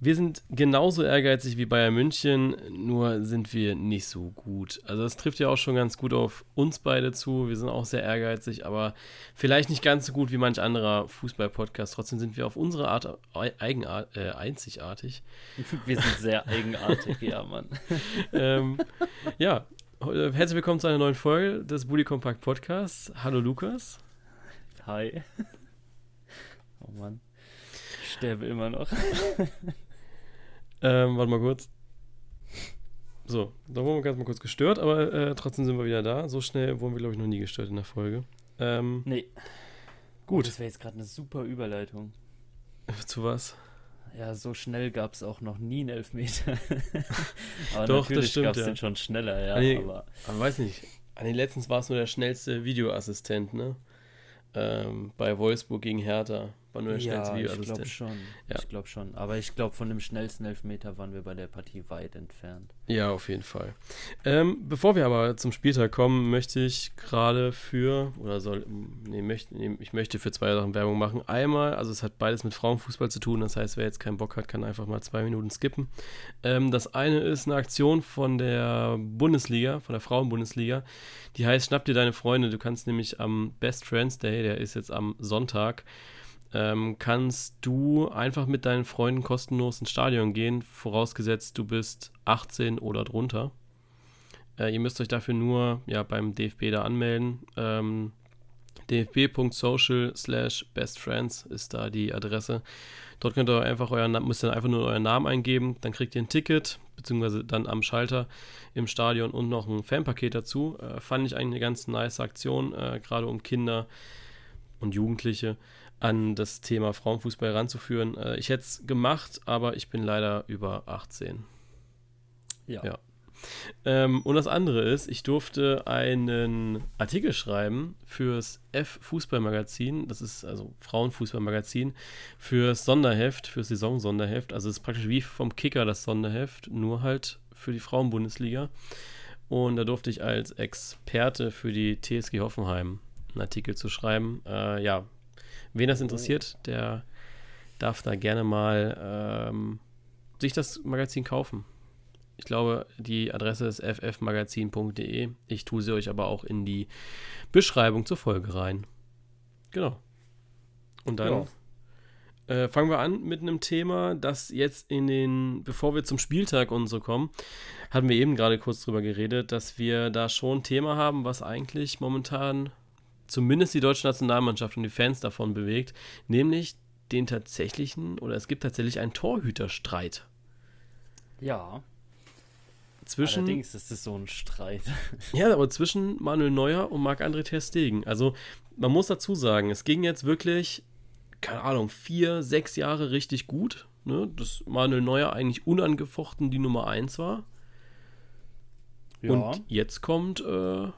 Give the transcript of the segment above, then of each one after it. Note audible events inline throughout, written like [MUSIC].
Wir sind genauso ehrgeizig wie Bayern München, nur sind wir nicht so gut. Also das trifft ja auch schon ganz gut auf uns beide zu. Wir sind auch sehr ehrgeizig, aber vielleicht nicht ganz so gut wie manch anderer Fußball-Podcast. Trotzdem sind wir auf unsere Art eigenart, äh, einzigartig. [LAUGHS] Wir sind sehr eigenartig, ja, Mann. [LAUGHS] ähm, ja, herzlich willkommen zu einer neuen Folge des Bully Compact Podcasts. Hallo Lukas. Hi. [LAUGHS] Oh Mann. Ich sterbe immer noch. Ähm, warte mal kurz. So, da wurden wir ganz mal kurz gestört, aber äh, trotzdem sind wir wieder da. So schnell wurden wir, glaube ich, noch nie gestört in der Folge. Ähm, nee. Gut. Oh, das wäre jetzt gerade eine super Überleitung. [LAUGHS] Zu was? Ja, so schnell gab es auch noch nie einen Elfmeter. [LAUGHS] aber Doch, natürlich gab es ja. den schon schneller, ja. Nee, aber, aber weiß nicht. An den letztens war es nur der schnellste Videoassistent, ne? Ähm, bei Wolfsburg gegen Hertha. War nur der ja, schnellste Videoassistent. Ich glaube schon. Ja. Ich glaube schon. Aber ich glaube, von dem schnellsten Elfmeter waren wir bei der Partie weit entfernt. Ja, auf jeden Fall. Ähm, bevor wir aber zum Spieltag kommen, möchte ich gerade für, oder soll, nee, möchte, nee, ich möchte für zwei Sachen Werbung machen. Einmal, also es hat beides mit Frauenfußball zu tun, das heißt, wer jetzt keinen Bock hat, kann einfach mal zwei Minuten skippen. Ähm, das eine ist eine Aktion von der Bundesliga, von der Frauenbundesliga, die heißt Schnapp dir deine Freunde. Du kannst nämlich am Best Friends Day, der ist jetzt am Sonntag, ähm, kannst du einfach mit deinen Freunden kostenlos ins Stadion gehen, vorausgesetzt du bist 18 oder drunter. Äh, ihr müsst euch dafür nur ja, beim DFB da anmelden. Ähm, dfb.social slash bestfriends ist da die Adresse. Dort könnt ihr einfach euren, müsst ihr einfach nur euren Namen eingeben, dann kriegt ihr ein Ticket, beziehungsweise dann am Schalter im Stadion und noch ein Fanpaket dazu. Äh, fand ich eigentlich eine ganz nice Aktion, äh, gerade um Kinder und Jugendliche an das Thema Frauenfußball ranzuführen. Äh, ich hätte es gemacht, aber ich bin leider über 18. Ja. ja. Ähm, und das andere ist, ich durfte einen Artikel schreiben fürs F-Fußballmagazin, das ist also Frauenfußballmagazin, fürs Sonderheft, fürs Saisonsonderheft. Also es ist praktisch wie vom Kicker das Sonderheft, nur halt für die Frauenbundesliga. Und da durfte ich als Experte für die TSG Hoffenheim einen Artikel zu schreiben. Äh, ja, Wen das interessiert, der darf da gerne mal ähm, sich das Magazin kaufen. Ich glaube, die Adresse ist ffmagazin.de. Ich tue sie euch aber auch in die Beschreibung zur Folge rein. Genau. Und dann ja. äh, fangen wir an mit einem Thema, das jetzt in den, bevor wir zum Spieltag und so kommen, hatten wir eben gerade kurz drüber geredet, dass wir da schon ein Thema haben, was eigentlich momentan zumindest die deutsche Nationalmannschaft und die Fans davon bewegt, nämlich den tatsächlichen, oder es gibt tatsächlich einen Torhüterstreit. Ja. Zwischen, Allerdings ist es so ein Streit. [LAUGHS] Ja, aber zwischen Manuel Neuer und Marc-André Ter Stegen. Also, man muss dazu sagen, es ging jetzt wirklich, keine Ahnung, vier, sechs Jahre richtig gut. Ne? Dass Manuel Neuer eigentlich unangefochten die Nummer eins war. Ja. Und jetzt kommt äh,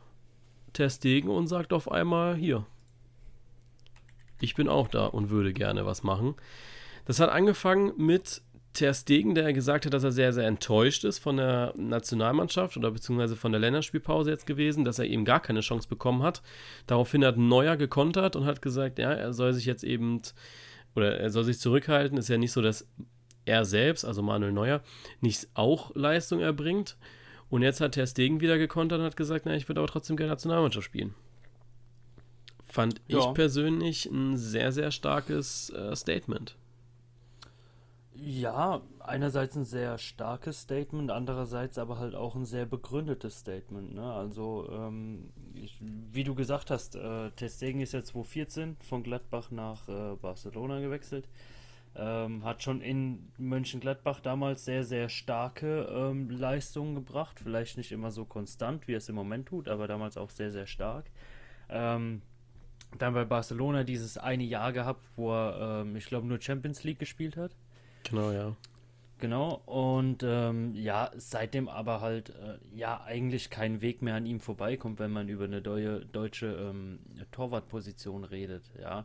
Ter Stegen und sagt auf einmal, hier, ich bin auch da und würde gerne was machen. Das hat angefangen mit Ter Stegen, der gesagt hat, dass er sehr, sehr enttäuscht ist von der Nationalmannschaft oder beziehungsweise von der Länderspielpause jetzt gewesen, dass er eben gar keine Chance bekommen hat. Daraufhin hat Neuer gekontert und hat gesagt, ja, er soll sich jetzt eben oder er soll sich zurückhalten. Ist ja nicht so, dass er selbst, also Manuel Neuer, nicht auch Leistung erbringt. Und jetzt hat Ter Stegen wieder gekontert und hat gesagt, na, ich würde aber trotzdem gerne Nationalmannschaft spielen. Fand ja. ich persönlich ein sehr, sehr starkes äh, Statement. Ja, einerseits ein sehr starkes Statement, andererseits aber halt auch ein sehr begründetes Statement. Ne? Also, ähm, ich, wie du gesagt hast, äh, Testegen ist jetzt 2014 von Gladbach nach äh, Barcelona gewechselt. Ähm, hat schon in Mönchengladbach damals sehr, sehr starke ähm, Leistungen gebracht. Vielleicht nicht immer so konstant, wie es im Moment tut, aber damals auch sehr, sehr stark. Ähm, dann bei Barcelona dieses eine Jahr gehabt, wo er, ähm, ich glaube, nur Champions League gespielt hat. Genau, ja. Genau, und ähm, ja, seitdem aber halt, äh, ja, eigentlich kein Weg mehr an ihm vorbeikommt, wenn man über eine deue, deutsche ähm, Torwartposition redet, ja.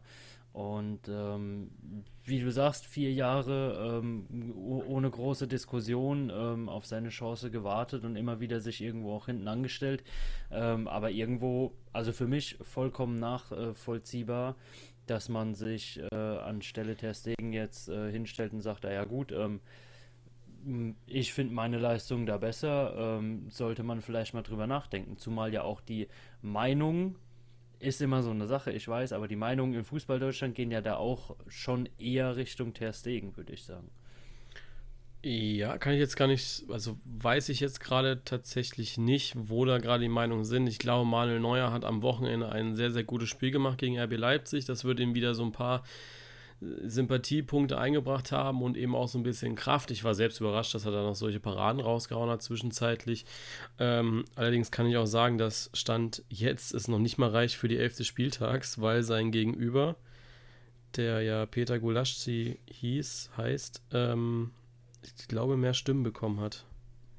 Und ähm, wie du sagst, vier Jahre ähm, ohne große Diskussion ähm, auf seine Chance gewartet und immer wieder sich irgendwo auch hinten angestellt. Ähm, aber irgendwo, also für mich vollkommen nachvollziehbar, dass man sich äh, anstelle Ter Stegen jetzt äh, hinstellt und sagt, ah ja gut, ähm, ich finde meine Leistung da besser, ähm, sollte man vielleicht mal drüber nachdenken. Zumal ja auch die Meinung ist immer so eine Sache, ich weiß, aber die Meinungen im Fußball Deutschland gehen ja da auch schon eher Richtung Ter Stegen, würde ich sagen. Ja, kann ich jetzt gar nicht, also weiß ich jetzt gerade tatsächlich nicht, wo da gerade die Meinungen sind. Ich glaube, Manuel Neuer hat am Wochenende ein sehr, sehr gutes Spiel gemacht gegen RB Leipzig. Das wird ihm wieder so ein paar Sympathiepunkte eingebracht haben und eben auch so ein bisschen Kraft. Ich war selbst überrascht, dass er da noch solche Paraden rausgehauen hat zwischenzeitlich. Ähm, allerdings kann ich auch sagen, dass Stand jetzt es noch nicht mal reicht für die 11. Spieltags, weil sein Gegenüber, der ja Peter Gulaschi hieß, heißt, ähm, ich glaube, mehr Stimmen bekommen hat.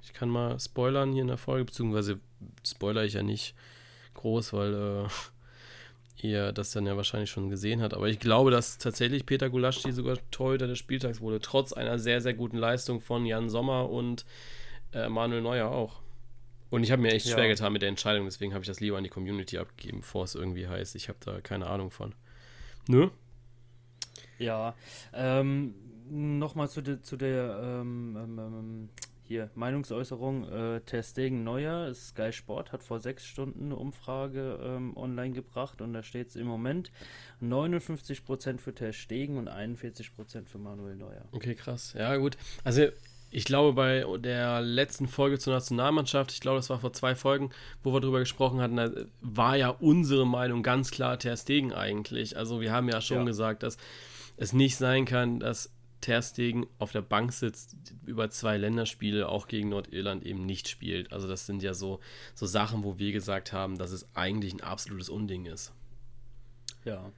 Ich kann mal spoilern hier in der Folge, beziehungsweise spoiler ich ja nicht groß, weil äh, ihr das dann ja wahrscheinlich schon gesehen habt. Aber ich glaube, dass tatsächlich Peter Gulaschi sogar Torhüter des Spieltags wurde, trotz einer sehr, sehr guten Leistung von Jan Sommer und äh, Manuel Neuer auch. Und ich habe mir echt ja. schwer getan mit der Entscheidung, deswegen habe ich das lieber an die Community abgegeben, bevor es irgendwie heißt. Ich habe da keine Ahnung von. Nö? Ja, ähm, nochmal zu, de, zu der ähm, ähm, ähm, hier Meinungsäußerung. Äh, Ter Stegen Neuer, Sky Sport hat vor sechs Stunden eine Umfrage ähm, online gebracht und da steht es im Moment 59% für Ter Stegen und 41% für Manuel Neuer. Okay, krass. Ja, gut. Also ich glaube, bei der letzten Folge zur Nationalmannschaft, ich glaube, das war vor zwei Folgen, wo wir darüber gesprochen hatten, da war ja unsere Meinung ganz klar Ter Stegen eigentlich. Also wir haben ja schon ja. gesagt, dass es nicht sein kann, dass Ter Stegen auf der Bank sitzt, über zwei Länderspiele auch gegen Nordirland eben nicht spielt. Also das sind ja so, so Sachen, wo wir gesagt haben, dass es eigentlich ein absolutes Unding ist. Ja.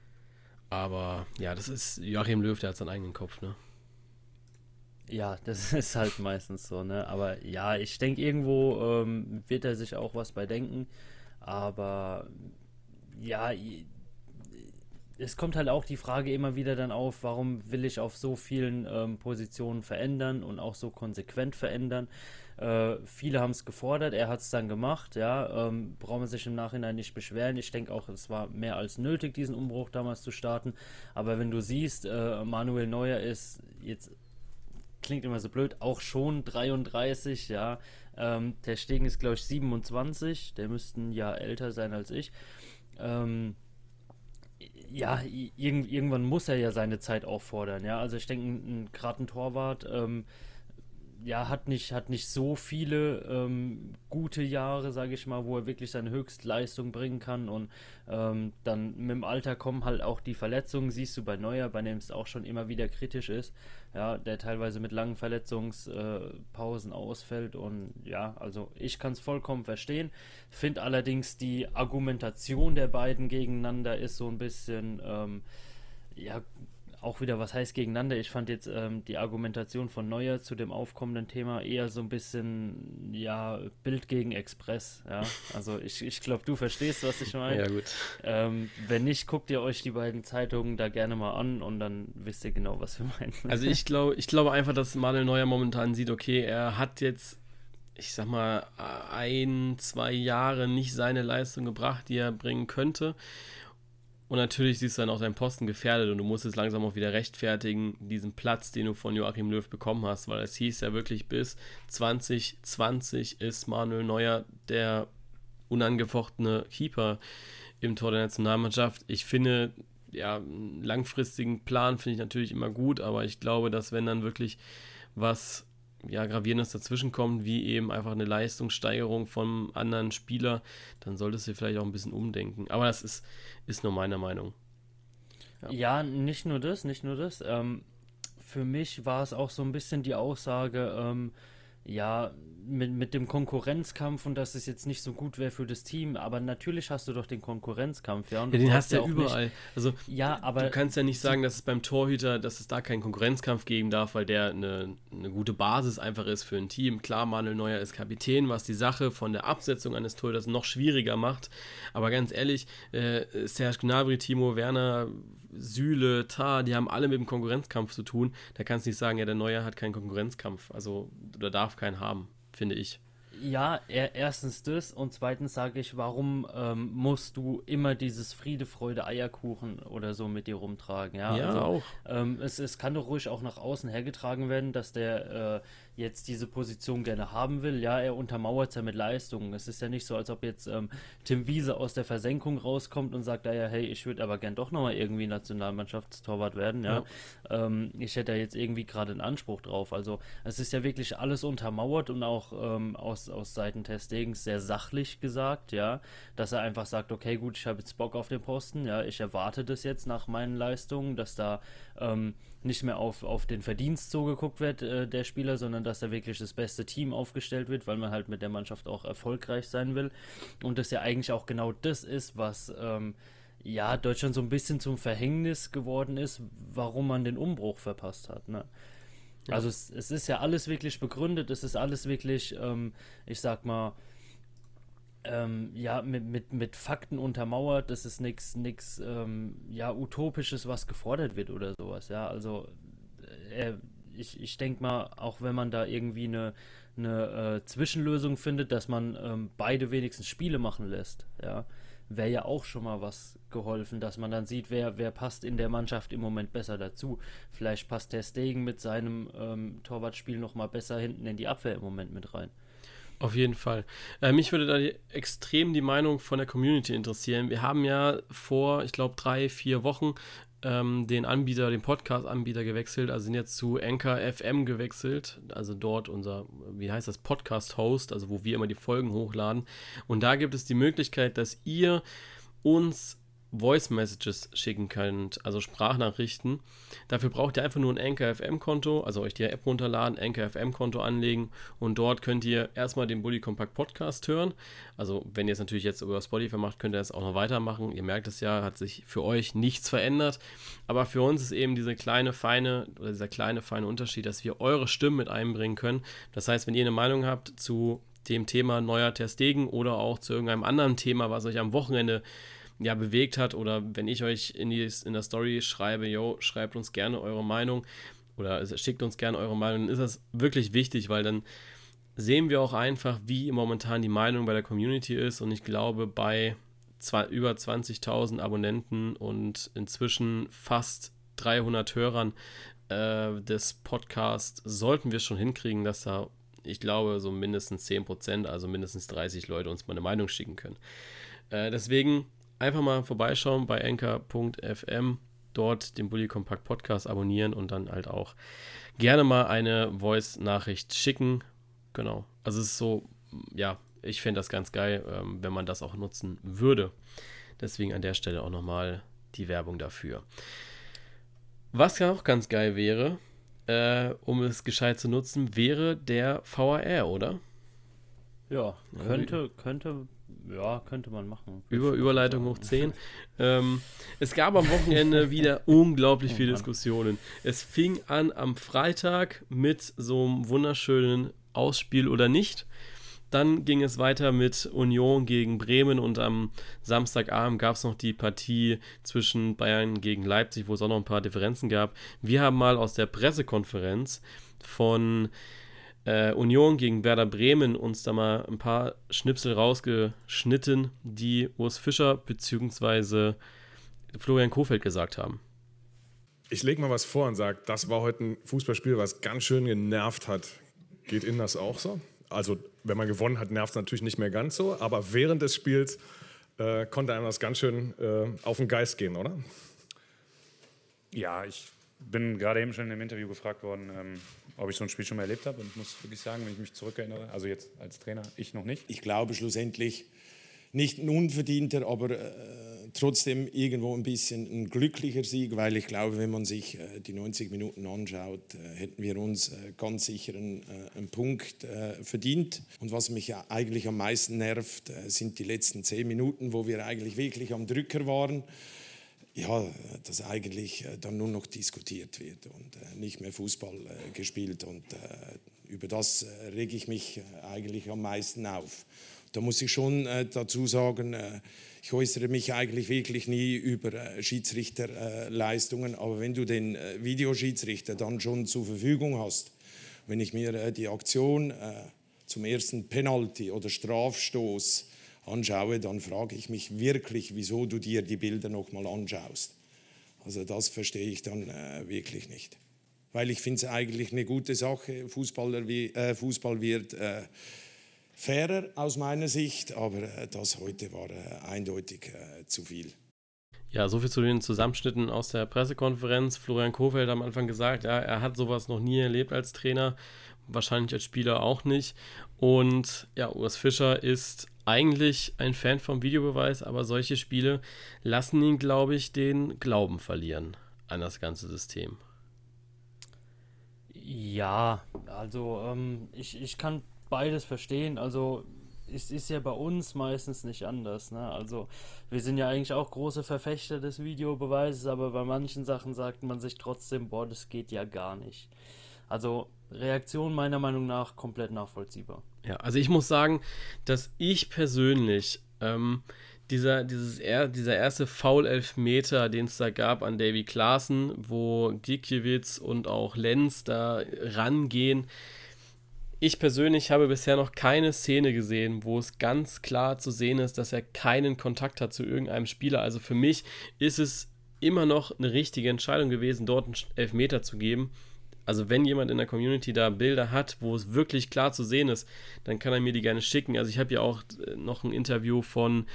Aber ja, das ist Joachim Löw, der hat seinen eigenen Kopf, ne? Ja, das [LAUGHS] ist halt meistens so, ne? Aber ja, ich denke, irgendwo ähm, wird er sich auch was bei denken. Aber ja, es kommt halt auch die Frage immer wieder dann auf, warum will ich auf so vielen ähm, Positionen verändern und auch so konsequent verändern. Äh, viele haben es gefordert, er hat es dann gemacht, ja, ähm, braucht man sich im Nachhinein nicht beschweren. Ich denke auch, es war mehr als nötig, diesen Umbruch damals zu starten. Aber wenn du siehst, äh, Manuel Neuer ist jetzt, klingt immer so blöd, auch schon 33, ja. Ähm, der Stegen ist, glaube ich, 27, der müsste ein Jahr älter sein als ich. Ähm, ja, irg irgendwann muss er ja seine Zeit auffordern, ja. Also ich denke, gerade ein Torwart, ähm, ja, hat nicht, hat nicht so viele ähm, gute Jahre, sage ich mal, wo er wirklich seine Höchstleistung bringen kann. Und ähm, dann mit dem Alter kommen halt auch die Verletzungen, siehst du bei Neuer, bei dem es auch schon immer wieder kritisch ist, ja, der teilweise mit langen Verletzungspausen äh, ausfällt. Und ja, also ich kann es vollkommen verstehen. Finde allerdings die Argumentation der beiden gegeneinander ist so ein bisschen, ähm, ja, auch wieder was heißt gegeneinander. Ich fand jetzt ähm, die Argumentation von Neuer zu dem aufkommenden Thema eher so ein bisschen, ja, Bild gegen Express. Ja, also ich, ich glaube, du verstehst, was ich meine. Ja, gut. Ähm, wenn nicht, guckt ihr euch die beiden Zeitungen da gerne mal an und dann wisst ihr genau, was wir meinen. [LAUGHS] Also ich glaube, ich glaube einfach, dass Manuel Neuer momentan sieht, okay, er hat jetzt ich sag mal, ein, zwei Jahre nicht seine Leistung gebracht, die er bringen könnte. Und natürlich siehst du dann auch deinen Posten gefährdet und du musst jetzt langsam auch wieder rechtfertigen, diesen Platz, den du von Joachim Löw bekommen hast, weil es hieß ja wirklich bis 2020 ist Manuel Neuer der unangefochtene Keeper im Tor der Nationalmannschaft. Ich finde, ja, einen langfristigen Plan finde ich natürlich immer gut, aber ich glaube, dass wenn dann wirklich was ja, Gravierendes dazwischen kommt, wie eben einfach eine Leistungssteigerung vom anderen Spieler, dann solltest du vielleicht auch ein bisschen umdenken. Aber das ist, ist nur meine Meinung. Ja, ja nicht nur das, nicht nur das. Ähm, für mich war es auch so ein bisschen die Aussage, ähm, ja, mit, mit dem Konkurrenzkampf und dass es jetzt nicht so gut wäre für das Team, aber natürlich hast du doch den Konkurrenzkampf, ja. ja den hast du ja überall. Nicht, also ja, aber du kannst ja nicht sagen, dass es beim Torhüter, dass es da keinen Konkurrenzkampf geben darf, weil der eine, eine gute Basis einfach ist für ein Team. Klar, Manuel Neuer ist Kapitän, was die Sache von der Absetzung eines Torhüters noch schwieriger macht. Aber ganz ehrlich, äh, Serge Gnabry, Timo Werner, Süle, Tar, die haben alle mit dem Konkurrenzkampf zu tun. Da kannst du nicht sagen, ja, der Neuer hat keinen Konkurrenzkampf, also oder darf keinen haben, finde ich. Ja, er, erstens das und zweitens sage ich, warum ähm, musst du immer dieses Friede, Freude, Eierkuchen oder so mit dir rumtragen? Ja, ja also, auch. Ähm, es, es kann doch ruhig auch nach außen hergetragen werden, dass der äh, jetzt diese Position gerne haben will. Ja, er untermauert es ja mit Leistungen. Es ist ja nicht so, als ob jetzt ähm, Tim Wiese aus der Versenkung rauskommt und sagt, ja, hey, ich würde aber gern doch nochmal irgendwie Nationalmannschaftstorwart werden. Ja, ja. Ähm, ich hätte da jetzt irgendwie gerade einen Anspruch drauf. Also es ist ja wirklich alles untermauert und auch ähm, aus, aus Seiten Testings sehr sachlich gesagt, ja, dass er einfach sagt, okay, gut, ich habe jetzt Bock auf den Posten, ja, ich erwarte das jetzt nach meinen Leistungen, dass da ähm, nicht mehr auf, auf den Verdienst so geguckt wird, äh, der Spieler, sondern dass da wirklich das beste Team aufgestellt wird, weil man halt mit der Mannschaft auch erfolgreich sein will. Und das ja eigentlich auch genau das ist, was ähm, ja Deutschland so ein bisschen zum Verhängnis geworden ist, warum man den Umbruch verpasst hat. Ne? Ja. Also es, es, ist ja alles wirklich begründet, es ist alles wirklich, ähm, ich sag mal, ähm, ja, mit, mit, mit Fakten untermauert, das ist nichts nix, ähm, ja, Utopisches, was gefordert wird oder sowas, ja, also äh, ich, ich denke mal, auch wenn man da irgendwie eine, eine äh, Zwischenlösung findet, dass man ähm, beide wenigstens Spiele machen lässt, ja, wäre ja auch schon mal was geholfen, dass man dann sieht, wer, wer passt in der Mannschaft im Moment besser dazu. Vielleicht passt der Stegen mit seinem ähm, Torwartspiel noch mal besser hinten in die Abwehr im Moment mit rein. Auf jeden Fall. Äh, mich würde da die, extrem die Meinung von der Community interessieren. Wir haben ja vor, ich glaube, drei, vier Wochen ähm, den Anbieter, den Podcast-Anbieter gewechselt, also sind jetzt zu Anchor FM gewechselt, also dort unser, wie heißt das, Podcast-Host, also wo wir immer die Folgen hochladen. Und da gibt es die Möglichkeit, dass ihr uns Voice Messages schicken könnt, also Sprachnachrichten. Dafür braucht ihr einfach nur ein Anchor FM Konto, also euch die App runterladen, Anchor FM Konto anlegen und dort könnt ihr erstmal den Bully Compact Podcast hören. Also, wenn ihr es natürlich jetzt über Spotify macht, könnt ihr das auch noch weitermachen. Ihr merkt es ja, hat sich für euch nichts verändert, aber für uns ist eben diese kleine feine oder dieser kleine feine Unterschied, dass wir eure Stimmen mit einbringen können. Das heißt, wenn ihr eine Meinung habt zu dem Thema neuer Testegen oder auch zu irgendeinem anderen Thema, was euch am Wochenende ja, bewegt hat oder wenn ich euch in, die, in der Story schreibe, yo, schreibt uns gerne eure Meinung oder schickt uns gerne eure Meinung, dann ist das wirklich wichtig, weil dann sehen wir auch einfach, wie momentan die Meinung bei der Community ist und ich glaube, bei zwei, über 20.000 Abonnenten und inzwischen fast 300 Hörern äh, des Podcasts sollten wir schon hinkriegen, dass da, ich glaube, so mindestens 10%, also mindestens 30 Leute uns mal eine Meinung schicken können. Äh, deswegen einfach mal vorbeischauen bei anchor.fm, dort den Bully Compact Podcast abonnieren und dann halt auch gerne mal eine Voice-Nachricht schicken. Genau. Also es ist so, ja, ich finde das ganz geil, ähm, wenn man das auch nutzen würde. Deswegen an der Stelle auch nochmal die Werbung dafür. Was ja auch ganz geil wäre, äh, um es gescheit zu nutzen, wäre der VAR, oder? Ja, könnte, könnte ja, könnte man machen. Über, Überleitung hoch 10. [LAUGHS] ähm, es gab am Wochenende wieder unglaublich viele Diskussionen. Es fing an am Freitag mit so einem wunderschönen Ausspiel oder nicht. Dann ging es weiter mit Union gegen Bremen und am Samstagabend gab es noch die Partie zwischen Bayern gegen Leipzig, wo es auch noch ein paar Differenzen gab. Wir haben mal aus der Pressekonferenz von äh, Union gegen Werder Bremen uns da mal ein paar Schnipsel rausgeschnitten, die Urs Fischer bzw. Florian Kofeld gesagt haben. Ich lege mal was vor und sage, das war heute ein Fußballspiel, was ganz schön genervt hat. Geht Ihnen das auch so? Also, wenn man gewonnen hat, nervt es natürlich nicht mehr ganz so, aber während des Spiels äh, konnte einem das ganz schön äh, auf den Geist gehen, oder? Ja, ich bin gerade eben schon im Interview gefragt worden, ähm, ob ich so ein Spiel schon mal erlebt habe. Und ich muss wirklich sagen, wenn ich mich zurückerinnere, also jetzt als Trainer, ich noch nicht. Ich glaube schlussendlich nicht ein unverdienter, aber äh, trotzdem irgendwo ein bisschen ein glücklicher Sieg, weil ich glaube, wenn man sich äh, die 90 Minuten anschaut, äh, hätten wir uns äh, ganz sicher einen, äh, einen Punkt äh, verdient. Und was mich eigentlich am meisten nervt, sind die letzten 10 Minuten, wo wir eigentlich wirklich am Drücker waren ja, dass eigentlich äh, dann nur noch diskutiert wird und äh, nicht mehr Fußball äh, gespielt. Und über das rege ich mich eigentlich am meisten auf. Da muss ich schon dazu sagen, ich äußere mich eigentlich wirklich nie über Schiedsrichterleistungen, aber wenn du den Videoschiedsrichter dann schon zur Verfügung hast, wenn ich mir die Aktion zum ersten Penalty oder Strafstoß anschaue, dann frage ich mich wirklich, wieso du dir die Bilder nochmal anschaust. Also das verstehe ich dann äh, wirklich nicht. Weil ich finde es eigentlich eine gute Sache. Fußballer wie, äh, Fußball wird äh, fairer aus meiner Sicht, aber äh, das heute war äh, eindeutig äh, zu viel. Ja, soviel zu den Zusammenschnitten aus der Pressekonferenz. Florian Kohfeldt hat am Anfang gesagt, ja, er hat sowas noch nie erlebt als Trainer, wahrscheinlich als Spieler auch nicht. Und ja, Urs Fischer ist eigentlich ein Fan vom Videobeweis, aber solche Spiele lassen ihn, glaube ich, den Glauben verlieren an das ganze System. Ja, also ähm, ich, ich kann beides verstehen. Also es ist ja bei uns meistens nicht anders. Ne? Also wir sind ja eigentlich auch große Verfechter des Videobeweises, aber bei manchen Sachen sagt man sich trotzdem, boah, das geht ja gar nicht. Also Reaktion meiner Meinung nach komplett nachvollziehbar. Ja, also ich muss sagen, dass ich persönlich ähm, dieser, dieses er, dieser erste Foul-Elfmeter, den es da gab an Davy Klaassen, wo Gikiewicz und auch Lenz da rangehen, ich persönlich habe bisher noch keine Szene gesehen, wo es ganz klar zu sehen ist, dass er keinen Kontakt hat zu irgendeinem Spieler. Also für mich ist es immer noch eine richtige Entscheidung gewesen, dort einen Elfmeter zu geben. Also wenn jemand in der Community da Bilder hat, wo es wirklich klar zu sehen ist, dann kann er mir die gerne schicken. Also ich habe ja auch äh, noch ein Interview von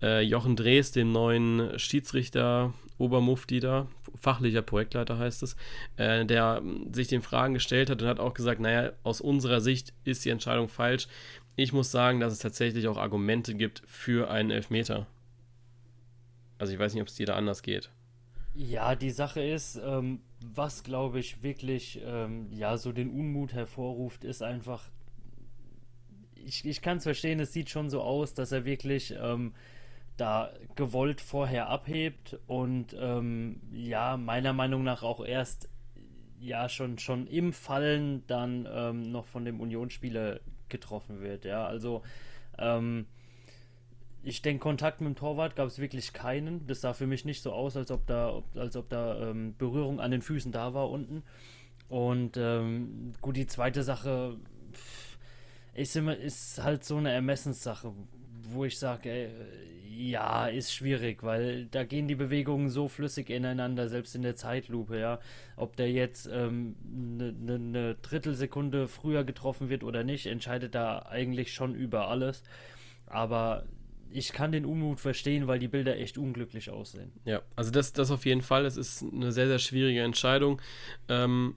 äh, Jochen Drees, dem neuen Schiedsrichter, Obermufti da, fachlicher Projektleiter heißt es, äh, der sich den Fragen gestellt hat und hat auch gesagt, naja, aus unserer Sicht ist die Entscheidung falsch. Ich muss sagen, dass es tatsächlich auch Argumente gibt für einen Elfmeter. Also ich weiß nicht, ob es dir da anders geht. Ja, die Sache ist, ähm, was glaube ich wirklich ähm, ja so den Unmut hervorruft, ist einfach. Ich, ich kann es verstehen, es sieht schon so aus, dass er wirklich ähm, da gewollt vorher abhebt und ähm, ja, meiner Meinung nach auch erst ja schon, schon im Fallen dann ähm, noch von dem Unionsspieler getroffen wird. Ja, also ähm, ich denke, Kontakt mit dem Torwart gab es wirklich keinen. Das sah für mich nicht so aus, als ob da, als ob da ähm, Berührung an den Füßen da war unten. Und ähm, gut, die zweite Sache ist, immer, ist halt so eine Ermessenssache, wo ich sage, ja, ist schwierig, weil da gehen die Bewegungen so flüssig ineinander, selbst in der Zeitlupe, ja. Ob der jetzt eine ähm, ne, ne, ne Drittelsekunde früher getroffen wird oder nicht, entscheidet da eigentlich schon über alles. Aber ich kann den Unmut verstehen, weil die Bilder echt unglücklich aussehen. Ja, also das, das auf jeden Fall. Es ist eine sehr, sehr schwierige Entscheidung. Ähm,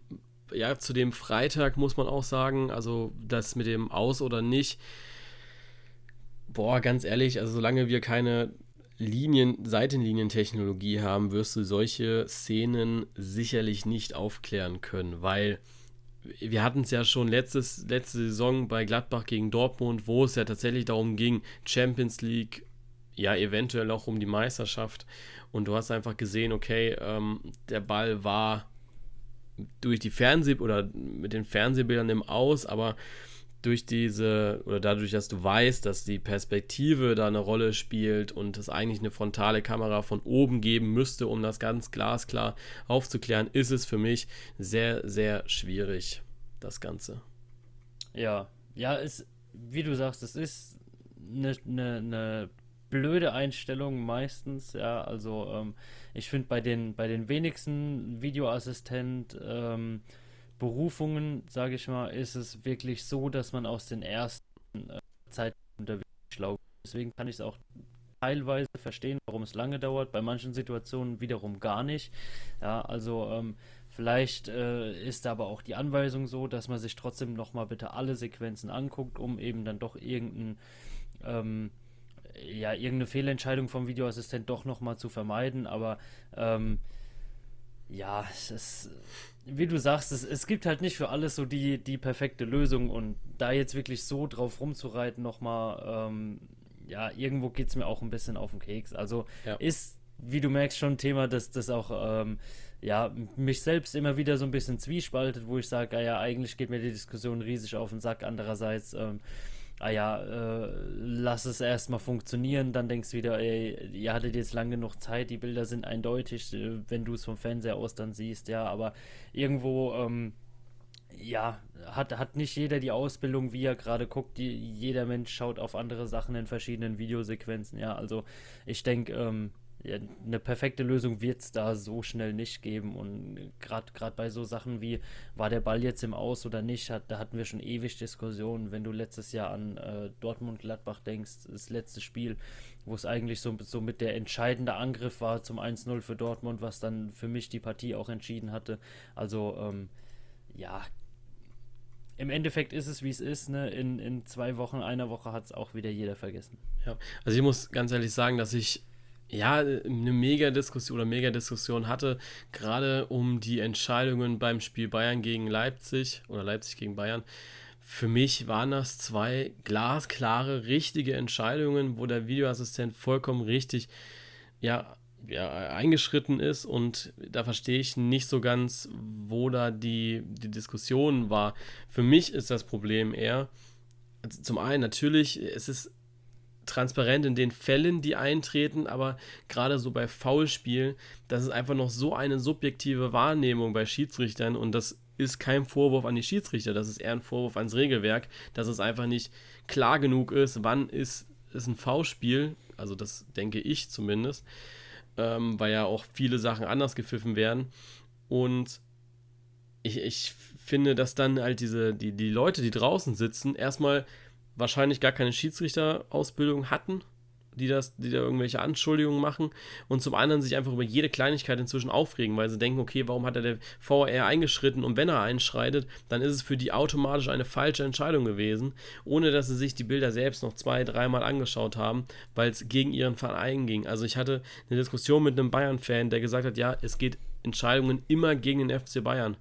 ja, zu dem Freitag muss man auch sagen, also das mit dem Aus oder nicht Boah, ganz ehrlich, also solange wir keine Linien, Seitenlinientechnologie haben, wirst du solche Szenen sicherlich nicht aufklären können, weil wir hatten es ja schon letztes, letzte Saison bei Gladbach gegen Dortmund, wo es ja tatsächlich darum ging, Champions League, ja, eventuell auch um die Meisterschaft. Und du hast einfach gesehen, okay, ähm, der Ball war durch die Fernseh- oder mit den Fernsehbildern im Aus, aber durch diese oder dadurch, dass du weißt, dass die Perspektive da eine Rolle spielt und es eigentlich eine frontale Kamera von oben geben müsste, um das ganz glasklar aufzuklären, ist es für mich sehr, sehr schwierig, das Ganze. Ja, ja, es, wie du sagst, es ist eine, eine, eine blöde Einstellung meistens, ja, also ähm, ich finde bei den, bei den wenigsten Videoassistent ähm, Berufungen, sage ich mal, ist es wirklich so, dass man aus den ersten äh, Zeiten unterwegs schlau Deswegen kann ich es auch teilweise verstehen, warum es lange dauert, bei manchen Situationen wiederum gar nicht. Ja, also ähm, vielleicht äh, ist aber auch die Anweisung so, dass man sich trotzdem nochmal bitte alle Sequenzen anguckt, um eben dann doch irgendein ähm, ja, irgendeine Fehlentscheidung vom Videoassistent doch nochmal zu vermeiden, aber ähm, ja, es ist wie du sagst, es, es gibt halt nicht für alles so die, die perfekte Lösung und da jetzt wirklich so drauf rumzureiten nochmal, ähm, ja, irgendwo geht es mir auch ein bisschen auf den Keks. Also ja. ist, wie du merkst, schon ein Thema, dass das auch, ähm, ja, mich selbst immer wieder so ein bisschen zwiespaltet, wo ich sage, ja, eigentlich geht mir die Diskussion riesig auf den Sack. Andererseits, ähm, ah ja, äh, lass es erstmal funktionieren, dann denkst du wieder, ey, ihr hattet jetzt lange genug Zeit, die Bilder sind eindeutig, äh, wenn du es vom Fernseher aus dann siehst, ja, aber irgendwo ähm, ja, hat, hat nicht jeder die Ausbildung, wie er gerade guckt. Die, jeder Mensch schaut auf andere Sachen in verschiedenen Videosequenzen. Ja, also ich denke, ähm, ja, eine perfekte Lösung wird es da so schnell nicht geben. Und gerade bei so Sachen wie, war der Ball jetzt im Aus oder nicht, hat, da hatten wir schon ewig Diskussionen. Wenn du letztes Jahr an äh, Dortmund-Gladbach denkst, das letzte Spiel, wo es eigentlich so, so mit der entscheidende Angriff war zum 1-0 für Dortmund, was dann für mich die Partie auch entschieden hatte. Also, ähm, ja, im Endeffekt ist es, wie es ist. Ne? In, in zwei Wochen, einer Woche hat es auch wieder jeder vergessen. Ja, also ich muss ganz ehrlich sagen, dass ich ja eine Mega-Diskussion oder Mega-Diskussion hatte, gerade um die Entscheidungen beim Spiel Bayern gegen Leipzig oder Leipzig gegen Bayern. Für mich waren das zwei glasklare, richtige Entscheidungen, wo der Videoassistent vollkommen richtig ja, ja, eingeschritten ist und da verstehe ich nicht so ganz, wo da die, die Diskussion war. Für mich ist das Problem eher, also zum einen natürlich, es ist transparent in den Fällen, die eintreten, aber gerade so bei Foulspielen, das ist einfach noch so eine subjektive Wahrnehmung bei Schiedsrichtern und das ist kein Vorwurf an die Schiedsrichter, das ist eher ein Vorwurf ans Regelwerk, dass es einfach nicht klar genug ist, wann ist, ist ein Foulspiel, also das denke ich zumindest ähm, weil ja auch viele Sachen anders gepfiffen werden. Und ich, ich finde, dass dann halt diese, die, die Leute, die draußen sitzen, erstmal wahrscheinlich gar keine Schiedsrichterausbildung hatten die, das, die da irgendwelche Anschuldigungen machen und zum anderen sich einfach über jede Kleinigkeit inzwischen aufregen, weil sie denken, okay, warum hat er der VR eingeschritten und wenn er einschreitet, dann ist es für die automatisch eine falsche Entscheidung gewesen, ohne dass sie sich die Bilder selbst noch zwei, dreimal angeschaut haben, weil es gegen ihren Verein ging. Also ich hatte eine Diskussion mit einem Bayern-Fan, der gesagt hat, ja, es geht Entscheidungen immer gegen den FC Bayern.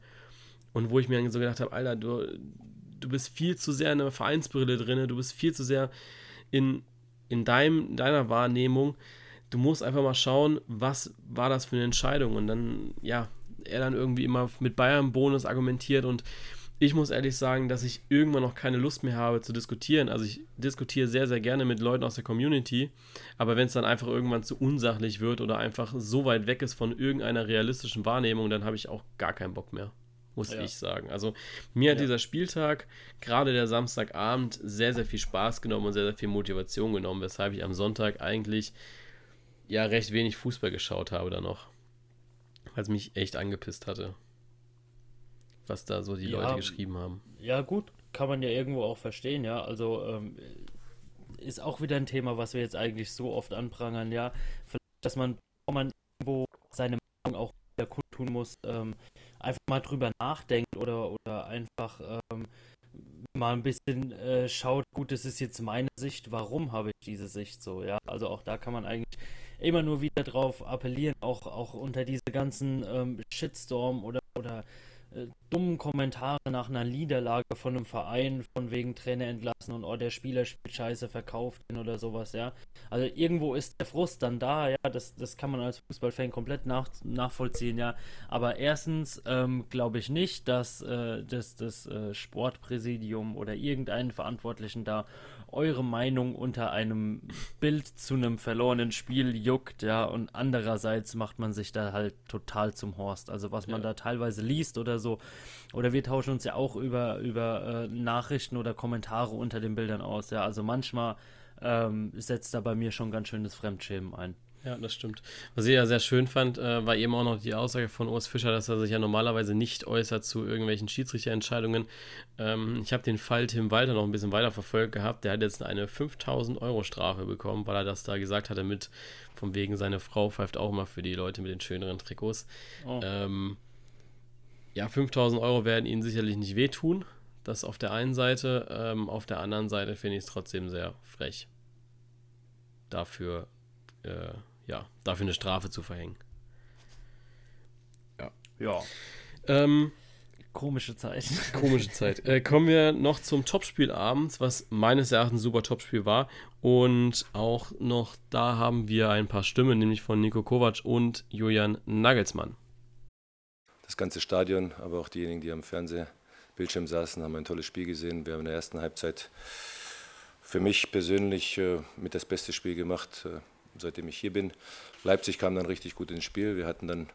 Und wo ich mir so gedacht habe, Alter, du, du bist viel zu sehr in der Vereinsbrille drin, du bist viel zu sehr in, in deinem, deiner Wahrnehmung, du musst einfach mal schauen, was war das für eine Entscheidung. Und dann, ja, er dann irgendwie immer mit Bayern-Bonus argumentiert und ich muss ehrlich sagen, dass ich irgendwann noch keine Lust mehr habe zu diskutieren. Also ich diskutiere sehr, sehr gerne mit Leuten aus der Community, aber wenn es dann einfach irgendwann zu unsachlich wird oder einfach so weit weg ist von irgendeiner realistischen Wahrnehmung, dann habe ich auch gar keinen Bock mehr muss ja. ich sagen. Also mir hat ja. dieser Spieltag, gerade der Samstagabend, sehr, sehr viel Spaß genommen und sehr, sehr viel Motivation genommen, weshalb ich am Sonntag eigentlich ja recht wenig Fußball geschaut habe da noch. Weil es mich echt angepisst hatte. Was da so die ja, Leute geschrieben haben. Ja, gut, kann man ja irgendwo auch verstehen, ja. Also ähm, ist auch wieder ein Thema, was wir jetzt eigentlich so oft anprangern, ja. Vielleicht, dass man, man irgendwo seine Meinung auch wieder kundtun muss, ähm, einfach mal drüber nachdenkt oder, oder einfach ähm, mal ein bisschen äh, schaut, gut, das ist jetzt meine Sicht, warum habe ich diese Sicht so, ja. Also auch da kann man eigentlich immer nur wieder drauf appellieren, auch, auch unter diese ganzen ähm, Shitstorm oder, oder dummen Kommentare nach einer Niederlage von einem Verein, von wegen Trainer entlassen und oh, der Spieler spielt scheiße, verkauft ihn oder sowas, ja. Also irgendwo ist der Frust dann da, ja, das, das kann man als Fußballfan komplett nach, nachvollziehen, ja. Aber erstens ähm, glaube ich nicht, dass äh, das, das äh, Sportpräsidium oder irgendeinen Verantwortlichen da eure Meinung unter einem Bild zu einem verlorenen Spiel juckt, ja, und andererseits macht man sich da halt total zum Horst. Also was man ja. da teilweise liest oder so, oder wir tauschen uns ja auch über, über äh, Nachrichten oder Kommentare unter den Bildern aus, ja. Also manchmal ähm, setzt da bei mir schon ganz schönes Fremdschämen ein. Ja, das stimmt. Was ich ja sehr schön fand, äh, war eben auch noch die Aussage von Urs Fischer, dass er sich ja normalerweise nicht äußert zu irgendwelchen Schiedsrichterentscheidungen. Ähm, ich habe den Fall Tim Walter noch ein bisschen weiter verfolgt gehabt. Der hat jetzt eine 5000 Euro Strafe bekommen, weil er das da gesagt hatte mit, von wegen seine Frau pfeift auch mal für die Leute mit den schöneren Trikots. Oh. Ähm, ja, 5000 Euro werden ihnen sicherlich nicht wehtun. Das auf der einen Seite. Ähm, auf der anderen Seite finde ich es trotzdem sehr frech. Dafür äh, ja, dafür eine Strafe zu verhängen. Ja. Ja. Ähm, komische Zeit. [LAUGHS] Komische Zeit. Äh, kommen wir noch zum Topspiel abends, was meines Erachtens ein super Topspiel war. Und auch noch da haben wir ein paar Stimmen, nämlich von Nico Kovac und Julian Nagelsmann. Das ganze Stadion, aber auch diejenigen, die am Fernsehbildschirm saßen, haben ein tolles Spiel gesehen. Wir haben in der ersten Halbzeit für mich persönlich äh, mit das beste Spiel gemacht. Äh, seitdem ich hier bin. Leipzig kam dann richtig gut ins Spiel. Wir hatten dann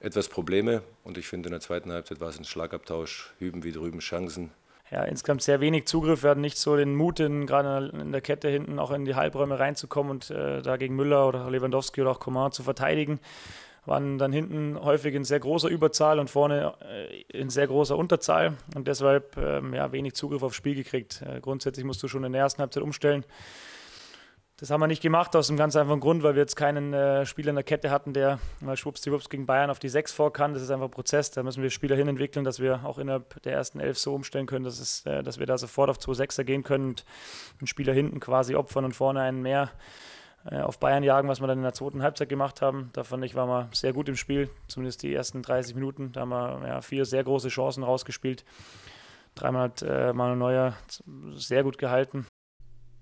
etwas Probleme und ich finde in der zweiten Halbzeit war es ein Schlagabtausch, hüben wie drüben Chancen. Ja, insgesamt sehr wenig Zugriff. Wir hatten nicht so den Mut, in, gerade in der Kette hinten auch in die Halbräume reinzukommen und äh, da gegen Müller oder Lewandowski oder auch Coman zu verteidigen. Waren dann hinten häufig in sehr großer Überzahl und vorne äh, in sehr großer Unterzahl und deshalb ähm, ja, wenig Zugriff aufs Spiel gekriegt. Äh, grundsätzlich musst du schon in der ersten Halbzeit umstellen. Das haben wir nicht gemacht, aus einem ganz einfachen Grund, weil wir jetzt keinen äh, Spieler in der Kette hatten, der mal schwuppsdiwupps gegen Bayern auf die 6 vor kann. Das ist einfach ein Prozess. Da müssen wir Spieler hin entwickeln, dass wir auch innerhalb der ersten elf so umstellen können, dass, es, äh, dass wir da sofort auf 2-6er gehen können und einen Spieler hinten quasi opfern und vorne einen mehr äh, auf Bayern jagen, was wir dann in der zweiten Halbzeit gemacht haben. Da fand ich, waren wir sehr gut im Spiel, zumindest die ersten 30 Minuten. Da haben wir ja, vier sehr große Chancen rausgespielt. Dreimal hat äh, Manuel Neuer sehr gut gehalten.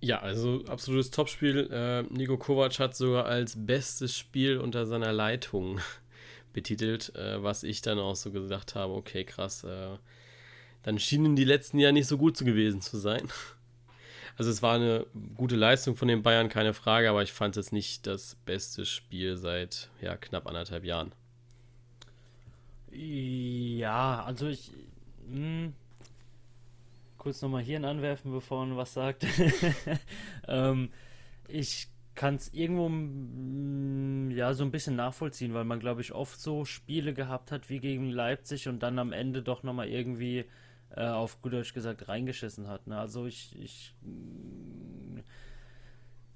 Ja, also absolutes Topspiel. Äh, Nico Kovac hat sogar als bestes Spiel unter seiner Leitung [LAUGHS] betitelt, äh, was ich dann auch so gedacht habe, okay, krass. Äh, dann schienen die letzten Jahre nicht so gut gewesen zu sein. [LAUGHS] Also es war eine gute Leistung von den Bayern, keine Frage, aber ich fand es nicht das beste Spiel seit ja, knapp anderthalb Jahren. Ja, also ich. Mh, hm, kurz nochmal Hirn anwerfen, bevor man was sagt. [LAUGHS] ähm, ich kann es irgendwo ja so ein bisschen nachvollziehen, weil man glaube ich oft so Spiele gehabt hat wie gegen Leipzig und dann am Ende doch nochmal irgendwie äh, auf gut Deutsch gesagt reingeschissen hat. Ne? Also ich, ich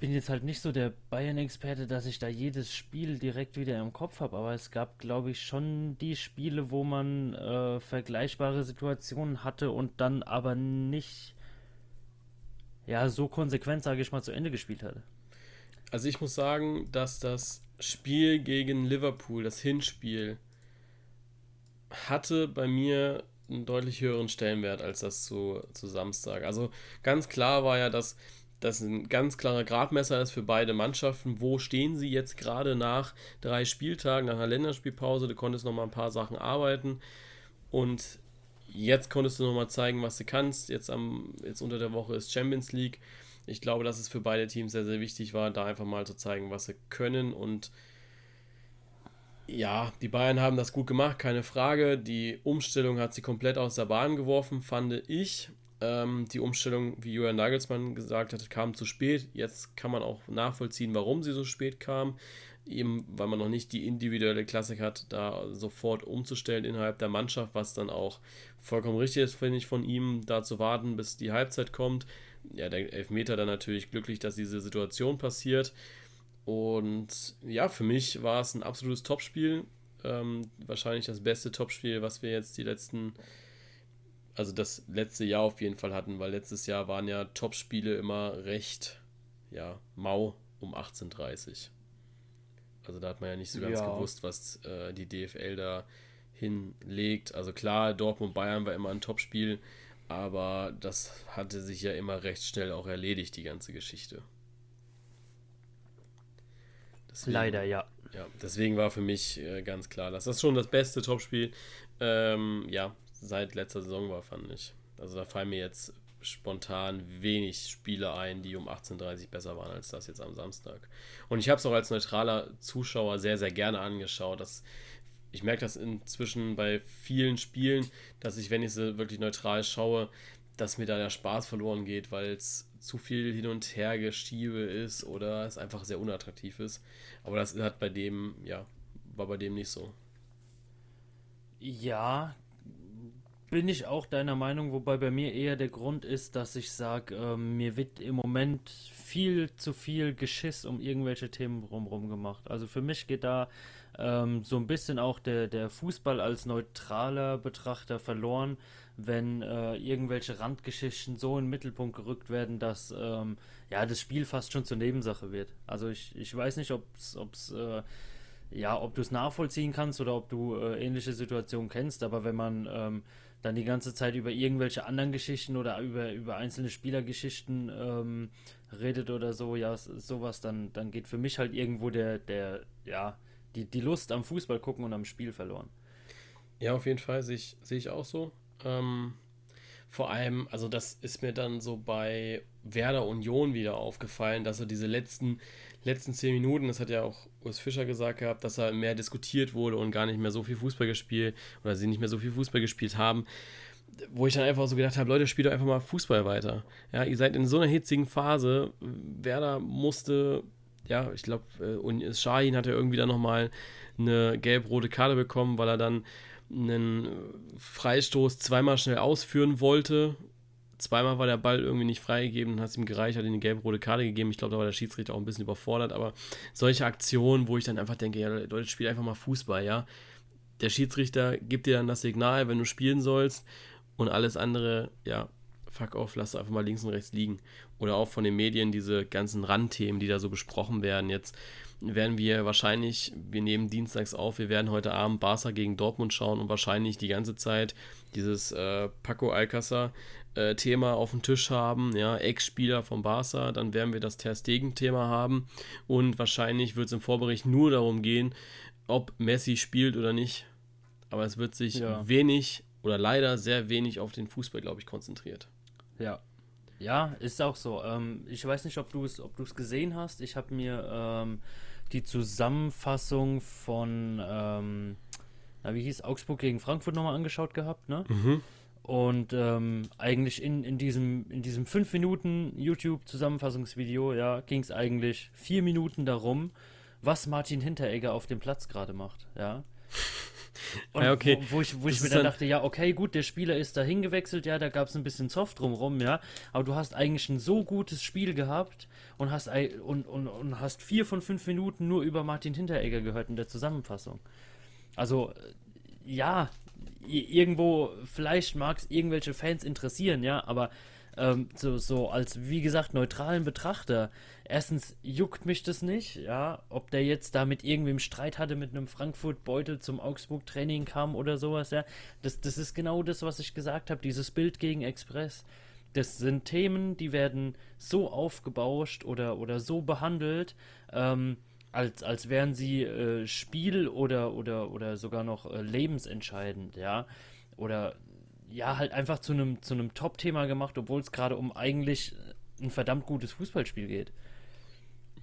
bin jetzt halt nicht so der Bayern-Experte, dass ich da jedes Spiel direkt wieder im Kopf habe, aber es gab, glaube ich, schon die Spiele, wo man äh, vergleichbare Situationen hatte und dann aber nicht ja so konsequent, sage ich mal, zu Ende gespielt hatte. Also ich muss sagen, dass das Spiel gegen Liverpool, das Hinspiel, hatte bei mir einen deutlich höheren Stellenwert als das zu, zu Samstag. Also ganz klar war ja, dass das ein ganz klarer Gradmesser ist für beide Mannschaften. Wo stehen sie jetzt gerade nach drei Spieltagen, nach einer Länderspielpause? Du konntest noch mal ein paar Sachen arbeiten und jetzt konntest du noch mal zeigen, was du kannst. Jetzt, am, jetzt unter der Woche ist Champions League. Ich glaube, dass es für beide Teams sehr, sehr wichtig war, da einfach mal zu zeigen, was sie können und ja, die Bayern haben das gut gemacht, keine Frage. Die Umstellung hat sie komplett aus der Bahn geworfen, fand ich. Ähm, die Umstellung, wie Julian Nagelsmann gesagt hat, kam zu spät. Jetzt kann man auch nachvollziehen, warum sie so spät kam. Eben, weil man noch nicht die individuelle Klassik hat, da sofort umzustellen innerhalb der Mannschaft, was dann auch vollkommen richtig ist, finde ich, von ihm, da zu warten, bis die Halbzeit kommt. Ja, der Elfmeter dann natürlich glücklich, dass diese Situation passiert. Und ja, für mich war es ein absolutes Topspiel. Ähm, wahrscheinlich das beste Topspiel, was wir jetzt die letzten also das letzte Jahr auf jeden Fall hatten, weil letztes Jahr waren ja Topspiele immer recht, ja, mau um 18.30 Also da hat man ja nicht so ganz ja. gewusst, was äh, die DFL da hinlegt. Also klar, Dortmund-Bayern war immer ein Topspiel, aber das hatte sich ja immer recht schnell auch erledigt, die ganze Geschichte. Deswegen, Leider, ja. Ja, deswegen war für mich äh, ganz klar, dass das schon das beste Topspiel ähm, ja, seit letzter Saison war, fand ich. Also da fallen mir jetzt spontan wenig Spiele ein, die um 18.30 Uhr besser waren als das jetzt am Samstag. Und ich habe es auch als neutraler Zuschauer sehr, sehr gerne angeschaut. Das, ich merke das inzwischen bei vielen Spielen, dass ich, wenn ich sie wirklich neutral schaue, dass mir da der Spaß verloren geht, weil es zu viel hin und her geschiebe ist oder es einfach sehr unattraktiv ist. Aber das hat bei dem, ja, war bei dem nicht so. Ja, bin ich auch deiner Meinung, wobei bei mir eher der Grund ist, dass ich sage, ähm, mir wird im Moment viel zu viel Geschiss um irgendwelche Themen rumrum gemacht. Also für mich geht da ähm, so ein bisschen auch der, der Fußball als neutraler Betrachter verloren, wenn äh, irgendwelche Randgeschichten so in den Mittelpunkt gerückt werden, dass ähm, ja das Spiel fast schon zur Nebensache wird. Also ich, ich weiß nicht, ob es äh, ja, ob du es nachvollziehen kannst oder ob du äh, ähnliche Situationen kennst, aber wenn man ähm, dann die ganze Zeit über irgendwelche anderen Geschichten oder über, über einzelne Spielergeschichten ähm, redet oder so, ja, sowas, dann, dann geht für mich halt irgendwo der, der, ja, die, die Lust am Fußball gucken und am Spiel verloren. Ja, auf jeden Fall sehe ich, sehe ich auch so. Ähm, Vor allem, also das ist mir dann so bei Werder Union wieder aufgefallen, dass er diese letzten, letzten zehn Minuten, das hat ja auch Urs Fischer gesagt gehabt, dass er mehr diskutiert wurde und gar nicht mehr so viel Fußball gespielt oder sie nicht mehr so viel Fußball gespielt haben wo ich dann einfach so gedacht habe, Leute, spielt doch einfach mal Fußball weiter. Ja, ihr seid in so einer hitzigen Phase. Werder musste, ja, ich glaube, äh, Shahin hat ja irgendwie dann nochmal eine gelb-rote Karte bekommen, weil er dann einen Freistoß zweimal schnell ausführen wollte. Zweimal war der Ball irgendwie nicht freigegeben, hat es ihm gereicht, hat ihm eine gelb-rote Karte gegeben. Ich glaube, da war der Schiedsrichter auch ein bisschen überfordert, aber solche Aktionen, wo ich dann einfach denke, ja, Leute, spielt einfach mal Fußball, ja. Der Schiedsrichter gibt dir dann das Signal, wenn du spielen sollst und alles andere, ja, fuck off, lass einfach mal links und rechts liegen. Oder auch von den Medien diese ganzen Randthemen, die da so besprochen werden. Jetzt werden wir wahrscheinlich, wir nehmen dienstags auf, wir werden heute Abend Barca gegen Dortmund schauen und wahrscheinlich die ganze Zeit dieses äh, Paco Alcázar äh, Thema auf dem Tisch haben, ja, Ex-Spieler von Barca, dann werden wir das Ter Stegen Thema haben und wahrscheinlich wird es im Vorbericht nur darum gehen, ob Messi spielt oder nicht. Aber es wird sich ja. wenig oder leider sehr wenig auf den Fußball, glaube ich, konzentriert. Ja. Ja, ist auch so. Ähm, ich weiß nicht, ob du es ob gesehen hast. Ich habe mir ähm, die Zusammenfassung von, ähm, na, wie hieß Augsburg gegen Frankfurt nochmal angeschaut gehabt, ne? Mhm. Und ähm, eigentlich in, in diesem in diesem 5 Minuten YouTube-Zusammenfassungsvideo, ja, ging es eigentlich vier Minuten darum, was Martin Hinteregger auf dem Platz gerade macht, ja. [LAUGHS] Und ja, okay. Wo, wo ich, wo ich mir dann, dachte, ja, okay, gut, der Spieler ist da hingewechselt, ja, da gab es ein bisschen Soft drumrum, ja, aber du hast eigentlich ein so gutes Spiel gehabt und hast, und, und, und hast vier von fünf Minuten nur über Martin Hinteregger gehört in der Zusammenfassung. Also, ja, irgendwo, vielleicht mag es irgendwelche Fans interessieren, ja, aber ähm, so, so als, wie gesagt, neutralen Betrachter, erstens juckt mich das nicht, ja, ob der jetzt da mit irgendwem Streit hatte, mit einem Frankfurt-Beutel zum Augsburg-Training kam oder sowas, ja, das, das ist genau das, was ich gesagt habe, dieses Bild gegen Express. Das sind Themen, die werden so aufgebauscht oder, oder so behandelt, ähm, als, als wären sie äh, Spiel oder, oder, oder sogar noch äh, lebensentscheidend, ja. Oder ja, halt einfach zu einem zu einem Top-Thema gemacht, obwohl es gerade um eigentlich ein verdammt gutes Fußballspiel geht.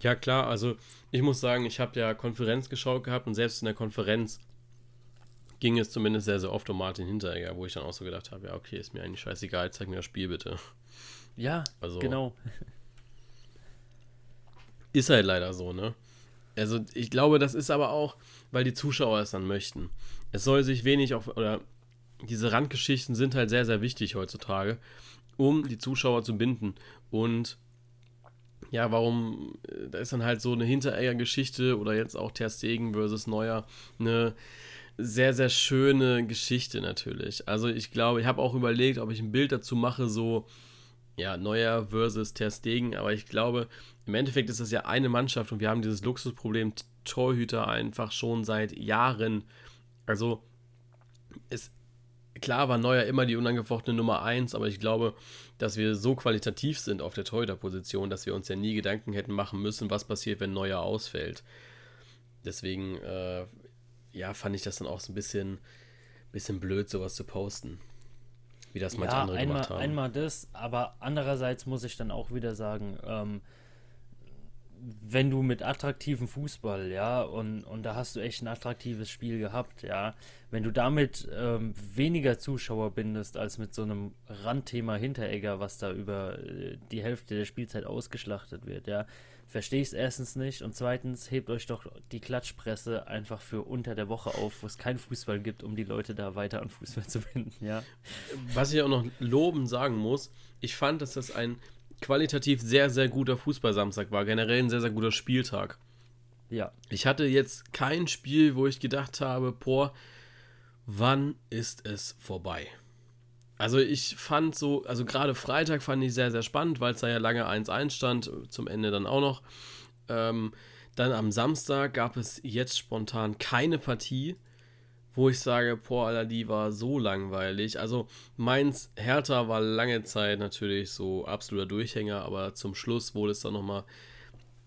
Ja, klar, also ich muss sagen, ich habe ja Konferenz geschaut gehabt und selbst in der Konferenz ging es zumindest sehr, sehr oft um Martin Hinteregger, wo ich dann auch so gedacht habe, ja, okay, ist mir eigentlich scheißegal, zeig mir das Spiel bitte. Ja, also, genau. Ist halt leider so, ne? Also ich glaube, das ist aber auch, weil die Zuschauer es dann möchten. Es soll sich wenig auf, oder diese Randgeschichten sind halt sehr, sehr wichtig heutzutage, um die Zuschauer zu binden. Und ja, warum, äh, da ist dann halt so eine Hinteregger-Geschichte oder jetzt auch Ter Stegen versus Neuer eine sehr, sehr schöne Geschichte natürlich. Also ich glaube, ich habe auch überlegt, ob ich ein Bild dazu mache, so, ja, Neuer versus Ter Stegen, aber ich glaube, im Endeffekt ist das ja eine Mannschaft und wir haben dieses Luxusproblem Torhüter einfach schon seit Jahren. Also es Klar war Neuer immer die unangefochtene Nummer 1, aber ich glaube, dass wir so qualitativ sind auf der Torhüter-Position, dass wir uns ja nie Gedanken hätten machen müssen, was passiert, wenn Neuer ausfällt. Deswegen, äh, ja, fand ich das dann auch so ein bisschen, bisschen blöd, sowas zu posten. Wie das manche ja, andere einmal, gemacht haben. Einmal das, aber andererseits muss ich dann auch wieder sagen, ähm, wenn du mit attraktivem Fußball, ja, und, und da hast du echt ein attraktives Spiel gehabt, ja, wenn du damit ähm, weniger Zuschauer bindest als mit so einem Randthema Hinteregger, was da über äh, die Hälfte der Spielzeit ausgeschlachtet wird, ja, verstehe ich es erstens nicht und zweitens hebt euch doch die Klatschpresse einfach für unter der Woche auf, wo es keinen Fußball gibt, um die Leute da weiter an Fußball zu binden, ja. Was ich auch noch lobend sagen muss, ich fand, dass das ein qualitativ sehr, sehr guter Fußball-Samstag war. Generell ein sehr, sehr guter Spieltag. Ja. Ich hatte jetzt kein Spiel, wo ich gedacht habe, boah, wann ist es vorbei? Also ich fand so, also gerade Freitag fand ich sehr, sehr spannend, weil es da ja lange 1-1 stand, zum Ende dann auch noch. Ähm, dann am Samstag gab es jetzt spontan keine Partie wo ich sage, boah, Alter, die war so langweilig. Also Mainz Hertha war lange Zeit natürlich so absoluter Durchhänger, aber zum Schluss wurde es dann nochmal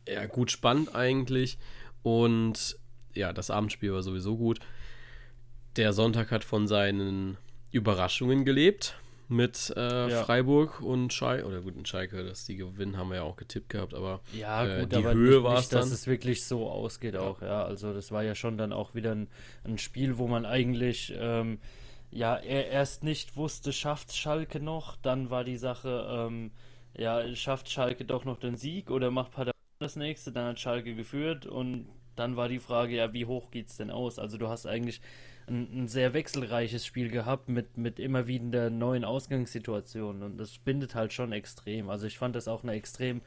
ja, gut spannend eigentlich. Und ja, das Abendspiel war sowieso gut. Der Sonntag hat von seinen Überraschungen gelebt. mit äh, ja. Freiburg und Schalke. Oder gut, in Schalke, dass die gewinnen, haben wir ja auch getippt gehabt, aber ja, äh, gut, die aber Höhe war es dann. dass es wirklich so ausgeht ja. auch, ja. Also das war ja schon dann auch wieder ein, ein Spiel, wo man eigentlich ähm, ja er erst nicht wusste, schafft Schalke noch, dann war die Sache, ähm, ja, schafft Schalke doch noch den Sieg oder macht Paderborn das nächste, dann hat Schalke geführt und dann war die Frage, ja, wie hoch geht es denn aus? Also du hast eigentlich ein, ein, sehr wechselreiches Spiel gehabt mit, mit immer wieder neuen Ausgangssituationen und das bindet halt schon extrem. Also ich fand das auch eine extrem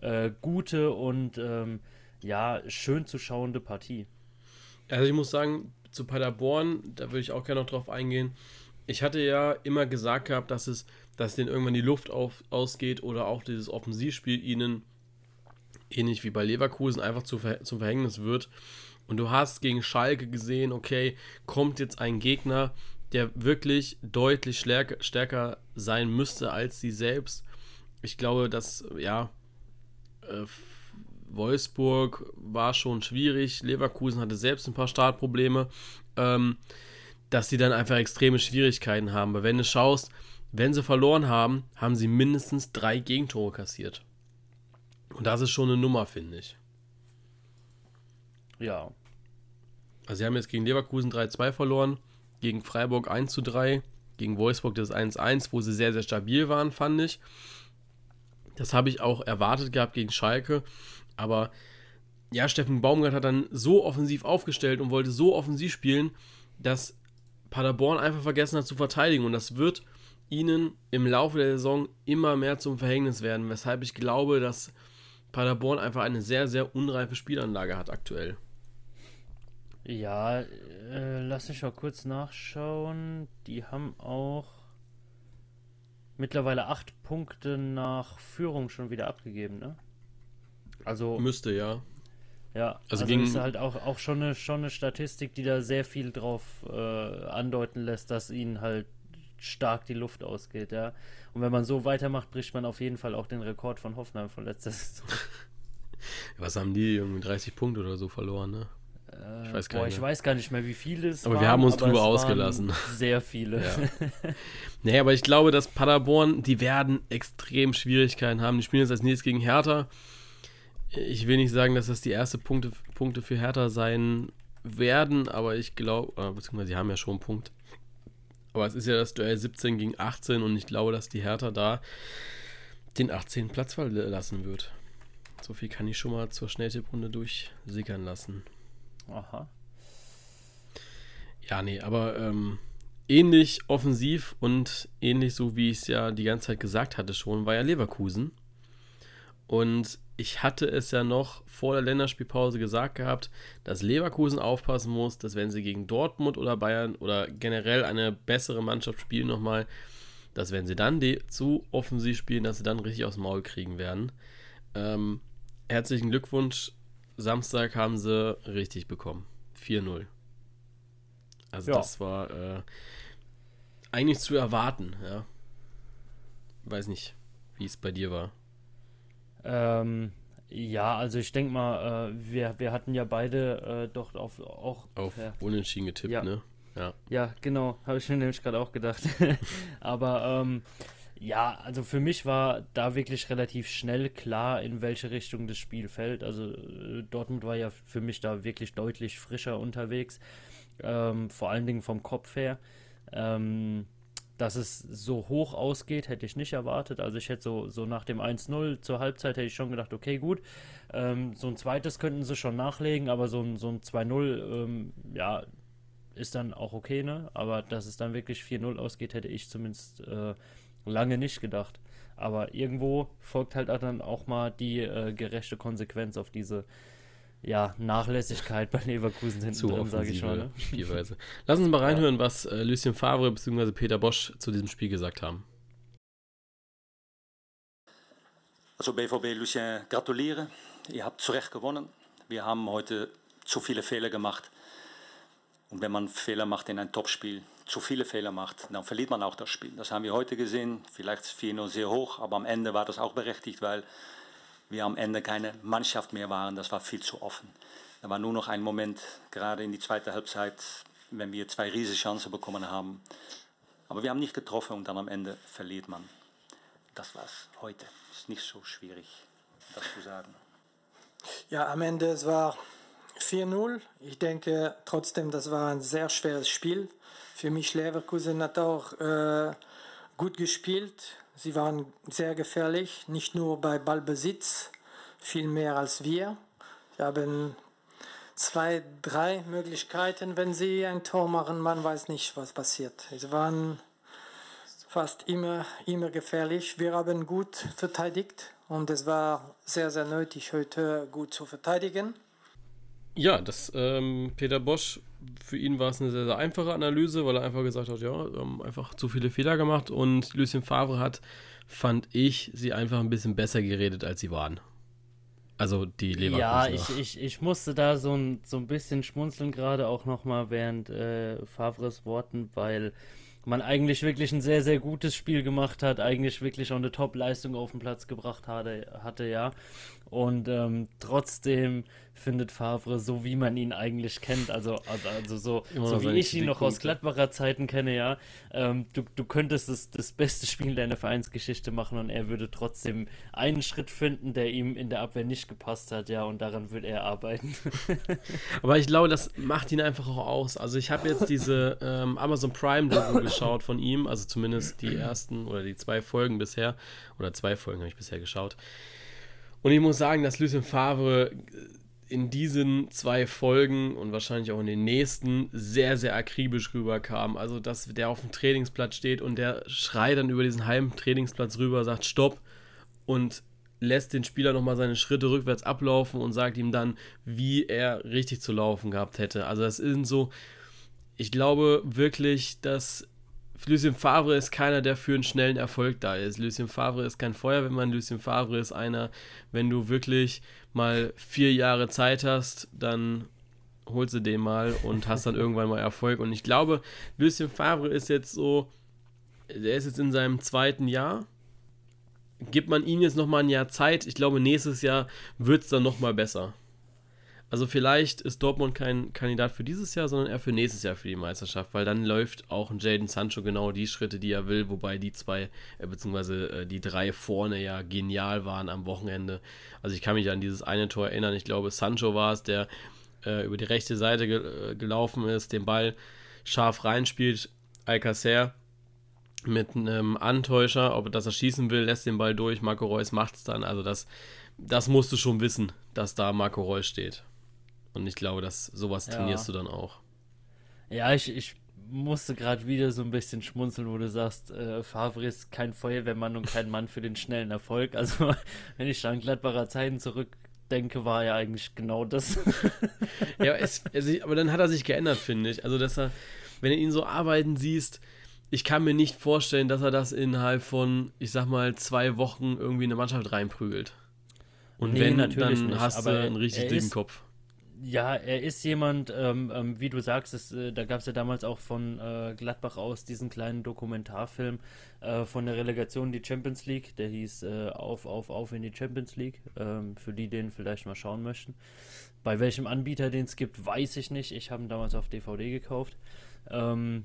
äh, gute und ähm, ja, schön zu schauende Partie. Also ich muss sagen, zu Paderborn, da würde ich auch gerne noch drauf eingehen. Ich hatte ja immer gesagt gehabt, dass es, dass denen irgendwann die Luft auf, ausgeht oder auch dieses Offensivspiel ihnen ähnlich wie bei Leverkusen einfach zu, zum Verhängnis wird. Und du hast gegen Schalke gesehen, okay, kommt jetzt ein Gegner, der wirklich deutlich stärker sein müsste als sie selbst. Ich glaube, dass, ja, äh, Wolfsburg war schon schwierig, Leverkusen hatte selbst ein paar Startprobleme, ähm, dass sie dann einfach extreme Schwierigkeiten haben. Aber wenn du schaust, wenn sie verloren haben, haben sie mindestens drei Gegentore kassiert. Und das ist schon eine Nummer, finde ich. Ja. Also sie haben jetzt gegen Leverkusen 3-2 verloren, gegen Freiburg 1-3, gegen Wolfsburg das 1-1, wo sie sehr, sehr stabil waren, fand ich. Das habe ich auch erwartet gehabt gegen Schalke. Aber ja, Steffen Baumgart hat dann so offensiv aufgestellt und wollte so offensiv spielen, dass Paderborn einfach vergessen hat zu verteidigen. Und das wird ihnen im Laufe der Saison immer mehr zum Verhängnis werden, weshalb ich glaube, dass Paderborn einfach eine sehr, sehr unreife Spielanlage hat aktuell. Ja, äh, lass mich mal kurz nachschauen. Die haben auch mittlerweile acht Punkte nach Führung schon wieder abgegeben, ne? Also. Müsste, ja. Ja, also, also gegen... ist halt auch, auch schon, eine, schon eine Statistik, die da sehr viel drauf äh, andeuten lässt, dass ihnen halt stark die Luft ausgeht, ja. Und wenn man so weitermacht, bricht man auf jeden Fall auch den Rekord von Hoffenheim von letzter [LAUGHS] Saison. Was haben die? Irgendwie 30 Punkte oder so verloren, ne? Äh, ich weiß, gar boah, nicht ich weiß gar nicht mehr, wie viele es Aber waren, wir haben uns drüber ausgelassen. Sehr viele. Ja. [LAUGHS] nee, aber ich glaube, dass Paderborn, die werden extrem Schwierigkeiten haben. Die spielen jetzt als nächstes gegen Hertha. Ich will nicht sagen, dass das die erste Punkte, Punkte für Hertha sein werden, aber ich glaube, äh, beziehungsweise sie haben ja schon einen Punkt. Aber es ist ja das Duell 17 gegen 18 und ich glaube, dass die Hertha da den 18. Platz verlassen wird. So viel kann ich schon mal zur Schnelltipprunde durchsickern lassen. Aha. Ja, nee, aber ähm, ähnlich offensiv und ähnlich so, wie ich es ja die ganze Zeit gesagt hatte schon, war ja Leverkusen. Und ich hatte es ja noch vor der Länderspielpause gesagt gehabt, dass Leverkusen aufpassen muss, dass wenn sie gegen Dortmund oder Bayern oder generell eine bessere Mannschaft spielen nochmal, dass wenn sie dann zu offensiv spielen, dass sie dann richtig dem Maul kriegen werden. Ähm, herzlichen Glückwunsch. Samstag haben sie richtig bekommen. 4-0. Also ja. das war äh, eigentlich zu erwarten, ja. Weiß nicht, wie es bei dir war. Ähm, ja, also ich denke mal, äh, wir, wir hatten ja beide äh, doch auf auch auf ja. Unentschieden getippt, ja. ne? Ja. Ja, genau, habe ich mir nämlich gerade auch gedacht. [LAUGHS] Aber ähm, ja, also für mich war da wirklich relativ schnell klar, in welche Richtung das Spiel fällt. Also äh, Dortmund war ja für mich da wirklich deutlich frischer unterwegs, ähm, vor allen Dingen vom Kopf her. Ähm, dass es so hoch ausgeht, hätte ich nicht erwartet. Also ich hätte so, so nach dem 1-0 zur Halbzeit hätte ich schon gedacht, okay, gut. Ähm, so ein zweites könnten sie schon nachlegen, aber so ein, so ein 2-0, ähm, ja, ist dann auch okay, ne? Aber dass es dann wirklich 4-0 ausgeht, hätte ich zumindest äh, lange nicht gedacht. Aber irgendwo folgt halt dann auch mal die äh, gerechte Konsequenz auf diese ja, Nachlässigkeit bei Leverkusen hinten Zu drin, sage ich mal. Ne? Spielweise. Lass uns mal reinhören, was äh, Lucien Favre bzw. Peter Bosch zu diesem Spiel gesagt haben. Also BVB Lucien gratuliere. Ihr habt zu Recht gewonnen. Wir haben heute zu viele Fehler gemacht. Und wenn man Fehler macht in einem Topspiel, zu viele Fehler macht, dann verliert man auch das Spiel. Das haben wir heute gesehen. Vielleicht 4-0 sehr hoch, aber am Ende war das auch berechtigt, weil wir am Ende keine Mannschaft mehr waren. Das war viel zu offen. Da war nur noch ein Moment, gerade in die zweite Halbzeit, wenn wir zwei riesige Chancen bekommen haben. Aber wir haben nicht getroffen und dann am Ende verliert man. Das war's heute. Ist nicht so schwierig, das zu sagen. Ja, am Ende es war 4-0. Ich denke trotzdem, das war ein sehr schweres Spiel. Für mich Leverkusen hat auch äh, gut gespielt. Sie waren sehr gefährlich, nicht nur bei Ballbesitz, viel mehr als wir. Sie haben zwei, drei Möglichkeiten, wenn sie ein Tor machen, man weiß nicht, was passiert. Sie waren fast immer, immer gefährlich. Wir haben gut verteidigt und es war sehr, sehr nötig, heute gut zu verteidigen. Ja, das ähm, Peter Bosch, für ihn war es eine sehr, sehr einfache Analyse, weil er einfach gesagt hat, ja, wir haben einfach zu viele Fehler gemacht und Lucien Favre hat, fand ich, sie einfach ein bisschen besser geredet, als sie waren. Also die Leverkusen. Ja, ich, ich, ich musste da so ein, so ein bisschen schmunzeln, gerade auch nochmal während äh, Favres Worten, weil man eigentlich wirklich ein sehr, sehr gutes Spiel gemacht hat, eigentlich wirklich auch eine Top-Leistung auf den Platz gebracht hatte, hatte ja. Und ähm, trotzdem findet Favre, so wie man ihn eigentlich kennt, also, also, also so, so wie ich ihn noch aus Gladbacher Zeiten kenne, ja, ähm, du, du könntest das, das beste Spiel deiner Vereinsgeschichte machen und er würde trotzdem einen Schritt finden, der ihm in der Abwehr nicht gepasst hat, ja, und daran würde er arbeiten. [LAUGHS] Aber ich glaube, das macht ihn einfach auch aus. Also ich habe jetzt diese ähm, Amazon Prime-Doku geschaut von ihm, also zumindest die ersten oder die zwei Folgen bisher, oder zwei Folgen habe ich bisher geschaut. Und ich muss sagen, dass Lucien Favre in diesen zwei Folgen und wahrscheinlich auch in den nächsten sehr, sehr akribisch rüberkam. Also, dass der auf dem Trainingsplatz steht und der schreit dann über diesen halben Trainingsplatz rüber, sagt Stopp und lässt den Spieler nochmal seine Schritte rückwärts ablaufen und sagt ihm dann, wie er richtig zu laufen gehabt hätte. Also, das ist so, ich glaube wirklich, dass Lucien Favre ist keiner, der für einen schnellen Erfolg da ist. Lucien Favre ist kein Feuerwehrmann. Lucien Favre ist einer, wenn du wirklich mal vier Jahre Zeit hast, dann holst du den mal und hast dann irgendwann mal Erfolg. Und ich glaube, Lucien Favre ist jetzt so, der ist jetzt in seinem zweiten Jahr. Gibt man ihm jetzt nochmal ein Jahr Zeit, ich glaube, nächstes Jahr wird es dann nochmal besser. Also vielleicht ist Dortmund kein Kandidat für dieses Jahr, sondern eher für nächstes Jahr für die Meisterschaft, weil dann läuft auch ein Jaden Sancho genau die Schritte, die er will, wobei die zwei, äh, beziehungsweise äh, die drei vorne ja genial waren am Wochenende. Also ich kann mich an dieses eine Tor erinnern, ich glaube Sancho war es, der äh, über die rechte Seite ge äh, gelaufen ist, den Ball scharf reinspielt, Alcacer mit einem Antäuscher, ob er das er schießen will, lässt den Ball durch, Marco Reus macht es dann, also das, das musst du schon wissen, dass da Marco Reus steht. Und ich glaube, dass sowas ja. trainierst du dann auch. Ja, ich, ich musste gerade wieder so ein bisschen schmunzeln, wo du sagst, äh, Favre ist kein Feuerwehrmann und kein Mann für den schnellen Erfolg. [LAUGHS] Also, wenn ich an Gladbacher Zeiten zurückdenke, war ja eigentlich genau das. ja, [LAUGHS] es, es, aber dann hat er sich geändert, finde ich. Also, dass er, wenn du ihn so arbeiten siehst, ich kann mir nicht vorstellen, dass er das innerhalb von, ich sag mal, zwei Wochen irgendwie in eine Mannschaft reinprügelt. Und nee, wenn, dann nicht, hast du einen richtig dicken Kopf ja, er ist jemand, ähm, ähm, wie du sagst, es, äh, da gab es ja damals auch von äh, Gladbach aus diesen kleinen Dokumentarfilm äh, von der Relegation die Champions League, der hieß äh, Auf, Auf, Auf in die Champions League, ähm, für die, den vielleicht mal schauen möchten. Bei welchem Anbieter den es gibt, weiß ich nicht. Ich habe ihn damals auf DVD gekauft. Ähm,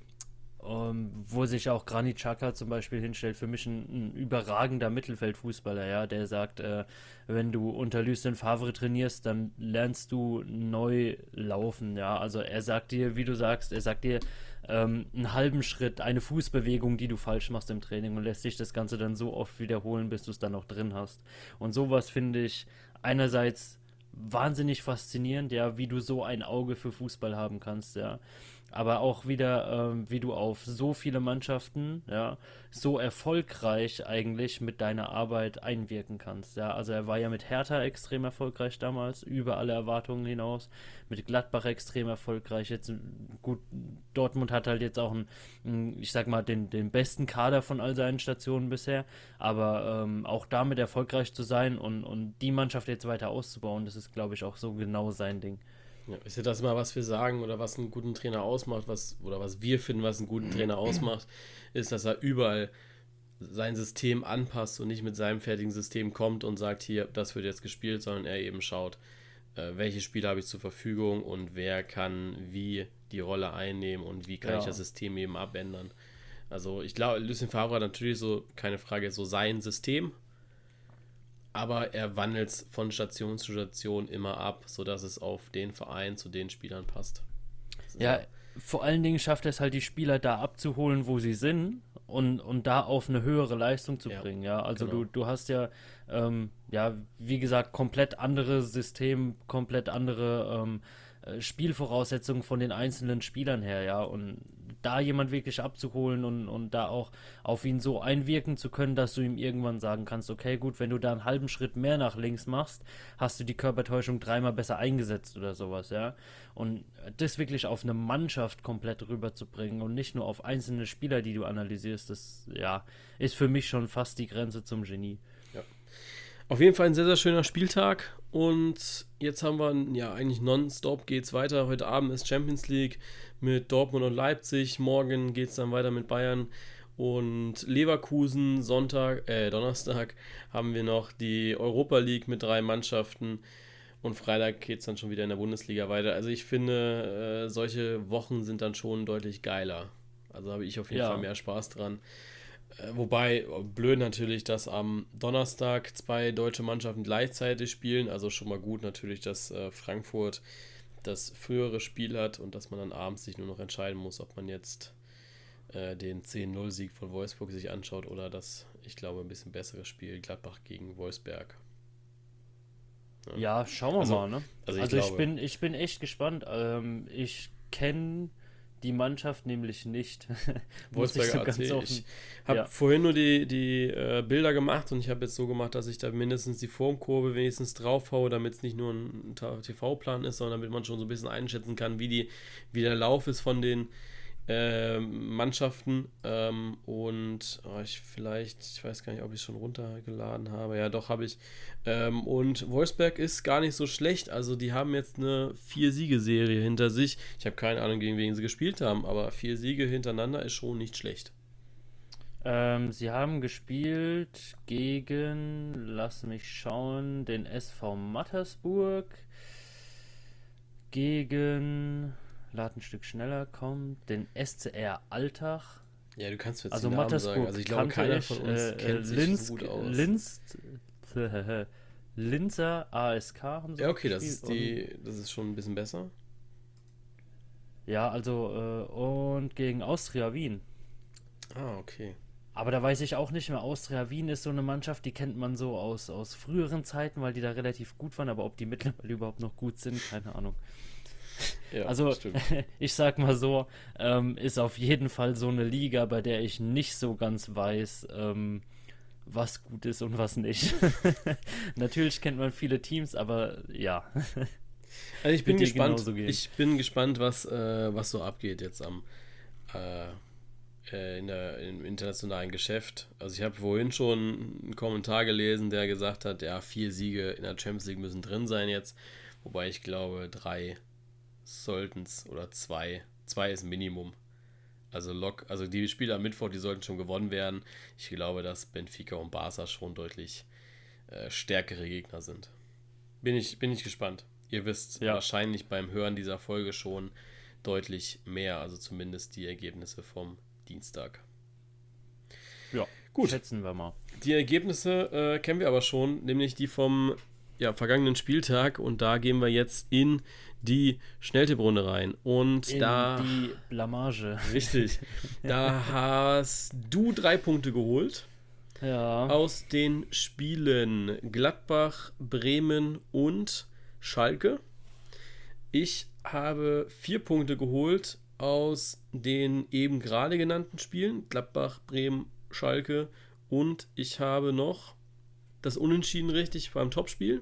ähm, wo sich auch Granit Xhaka zum Beispiel hinstellt, für mich ein, ein überragender Mittelfeldfußballer, ja, der sagt, äh, wenn du unter Lucien Favre trainierst, dann lernst du neu laufen, ja, also er sagt dir, wie du sagst, er sagt dir ähm, einen halben Schritt, eine Fußbewegung, die du falsch machst im Training und lässt sich das Ganze dann so oft wiederholen, bis du es dann auch drin hast. Und sowas finde ich einerseits wahnsinnig faszinierend, ja, wie du so ein Auge für Fußball haben kannst, ja aber auch wieder, ähm, wie du auf so viele Mannschaften, ja, so erfolgreich eigentlich mit deiner Arbeit einwirken kannst. Ja, also er war ja mit Hertha extrem erfolgreich damals, über alle Erwartungen hinaus, mit Gladbach extrem erfolgreich. Jetzt gut, Dortmund hat halt jetzt auch einen, ich sag mal, den, den besten Kader von all seinen Stationen bisher, aber ähm, auch damit erfolgreich zu sein und, und die Mannschaft jetzt weiter auszubauen, das ist, glaube ich, auch so genau sein Ding. Ja, ist ja das mal, was wir sagen oder was einen guten Trainer ausmacht, was, oder was wir finden, was einen guten Trainer ausmacht, ist, dass er überall sein System anpasst und nicht mit seinem fertigen System kommt und sagt, hier, das wird jetzt gespielt, sondern er eben schaut, äh, welche Spieler habe ich zur Verfügung und wer kann wie die Rolle einnehmen und wie kann ja. ich das System eben abändern. Also ich glaube, Lucien Favre hat natürlich so, keine Frage, so sein System, aber er wandelt es von Station zu Station immer ab, sodass es auf den Verein, zu den Spielern passt. Ja, vor allen Dingen schafft er es halt, die Spieler da abzuholen, wo sie sind und, und da auf eine höhere Leistung zu Ja, bringen. Ja, also genau. du, du hast ja, ähm, ja, wie gesagt, komplett anderes System, komplett andere ähm, äh, Spielvoraussetzungen von den einzelnen Spielern her, ja. Und da jemand wirklich abzuholen und, und da auch auf ihn so einwirken zu können, dass du ihm irgendwann sagen kannst, okay, gut, wenn du da einen halben Schritt mehr nach links machst, hast du die Körpertäuschung dreimal besser eingesetzt oder sowas, ja. Und das wirklich auf eine Mannschaft komplett rüberzubringen und nicht nur auf einzelne Spieler, die du analysierst, das, ja, ist für mich schon fast die Grenze zum Genie. Auf jeden Fall ein sehr, sehr schöner Spieltag. Und jetzt haben wir, ja, eigentlich nonstop geht's weiter. Heute Abend ist Champions League mit Dortmund und Leipzig. Morgen geht's dann weiter mit Bayern und Leverkusen. Sonntag, äh, Donnerstag haben wir noch die Europa League mit drei Mannschaften. Und Freitag geht's dann schon wieder in der Bundesliga weiter. Also ich finde, äh, solche Wochen sind dann schon deutlich geiler. Also habe ich auf jeden Ja. Fall mehr Spaß dran. Äh, Wobei, blöd natürlich, dass am Donnerstag zwei deutsche Mannschaften gleichzeitig spielen. Also schon mal gut natürlich, dass äh, Frankfurt das frühere Spiel hat und dass man dann abends sich nur noch entscheiden muss, ob man jetzt äh, den 10-0-Sieg von Wolfsburg sich anschaut oder das, ich glaube, ein bisschen bessere Spiel Gladbach gegen Wolfsberg. Ja, schauen wir Also- mal, ne? also Also, ich ich, glaube- bin, ich bin echt gespannt. Ähm, ich kenne die Mannschaft nämlich nicht. [LAUGHS] Muss ich Wolfsberger AC. offen- Ich habe Ja. vorhin nur die, die äh, Bilder gemacht und ich habe jetzt so gemacht, dass ich da mindestens die Formkurve wenigstens drauf haue, damit es nicht nur ein TV-Plan ist, sondern damit man schon so ein bisschen einschätzen kann, wie, die, wie der Lauf ist von den ähm, Mannschaften. Ähm, und oh, ich vielleicht, ich weiß gar nicht, ob ich schon runtergeladen habe. Ja, doch habe ich. Ähm, und Wolfsberg ist gar nicht so schlecht. Also die haben jetzt eine Vier-Siege-Serie hinter sich. Ich habe keine Ahnung, gegen wen sie gespielt haben, aber vier Siege hintereinander ist schon nicht schlecht. Ähm, sie haben gespielt gegen, lass mich schauen, den SV Mattersburg. Gegen, lad ein Stück schneller kommt, den SCR Altach. Ja, du kannst jetzt Also Namen sagen. Also ich glaube, keiner von uns äh, kennt sich Linz, so gut aus. Linz, [LAUGHS] Linzer ASK haben sie ja, okay, das ist die, das ist schon ein bisschen besser. Ja, also, äh, und gegen Austria Wien. Ah, okay. Aber da weiß ich auch nicht mehr. Austria Wien ist so eine Mannschaft, die kennt man so aus, aus früheren Zeiten, weil die da relativ gut waren, aber ob die mittlerweile [LAUGHS] überhaupt noch gut sind, keine Ahnung. Ja, also, [LAUGHS] ich sag mal so, ähm, ist auf jeden Fall so eine Liga, bei der ich nicht so ganz weiß, ähm, was gut ist und was nicht. [LAUGHS] Natürlich kennt man viele Teams, aber ja. Also ich bin gespannt. Ich bin gespannt, was, äh, was so abgeht jetzt am äh, äh, in der, im internationalen Geschäft. Also ich habe vorhin schon einen Kommentar gelesen, der gesagt hat, ja, vier Siege in der Champions League müssen drin sein jetzt. Wobei ich glaube, drei sollten es oder zwei. Zwei ist Minimum. Also Lok, also die Spiele am Mittwoch, die sollten schon gewonnen werden. Ich glaube, dass Benfica und Barca schon deutlich äh, stärkere Gegner sind. Bin ich, bin ich gespannt. Ihr wisst Ja. wahrscheinlich beim Hören dieser Folge schon deutlich mehr, also zumindest die Ergebnisse vom Dienstag. Ja, Gut. schätzen wir mal. Die Ergebnisse äh, kennen wir aber schon, nämlich die vom ja, vergangenen Spieltag und da gehen wir jetzt in die Schnelltipprunde rein. Und In da. die Blamage. Richtig. [LAUGHS] Da hast du drei Punkte geholt Ja. aus den Spielen Gladbach, Bremen und Schalke. Ich habe vier Punkte geholt aus den eben gerade genannten Spielen Gladbach, Bremen, Schalke und ich habe noch das Unentschieden richtig beim Topspiel.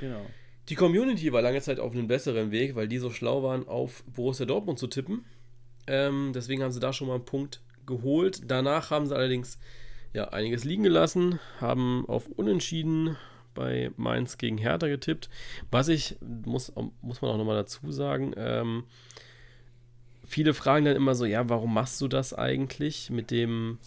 Genau. Die Community war lange Zeit auf einem besseren Weg, weil die so schlau waren, auf Borussia Dortmund zu tippen. Ähm, deswegen haben sie da schon mal einen Punkt geholt. Danach haben sie allerdings ja, einiges liegen gelassen, haben auf Unentschieden bei Mainz gegen Hertha getippt. Was ich, muss, muss man auch nochmal dazu sagen, ähm, viele fragen dann immer so, ja, warum machst du das eigentlich mit dem,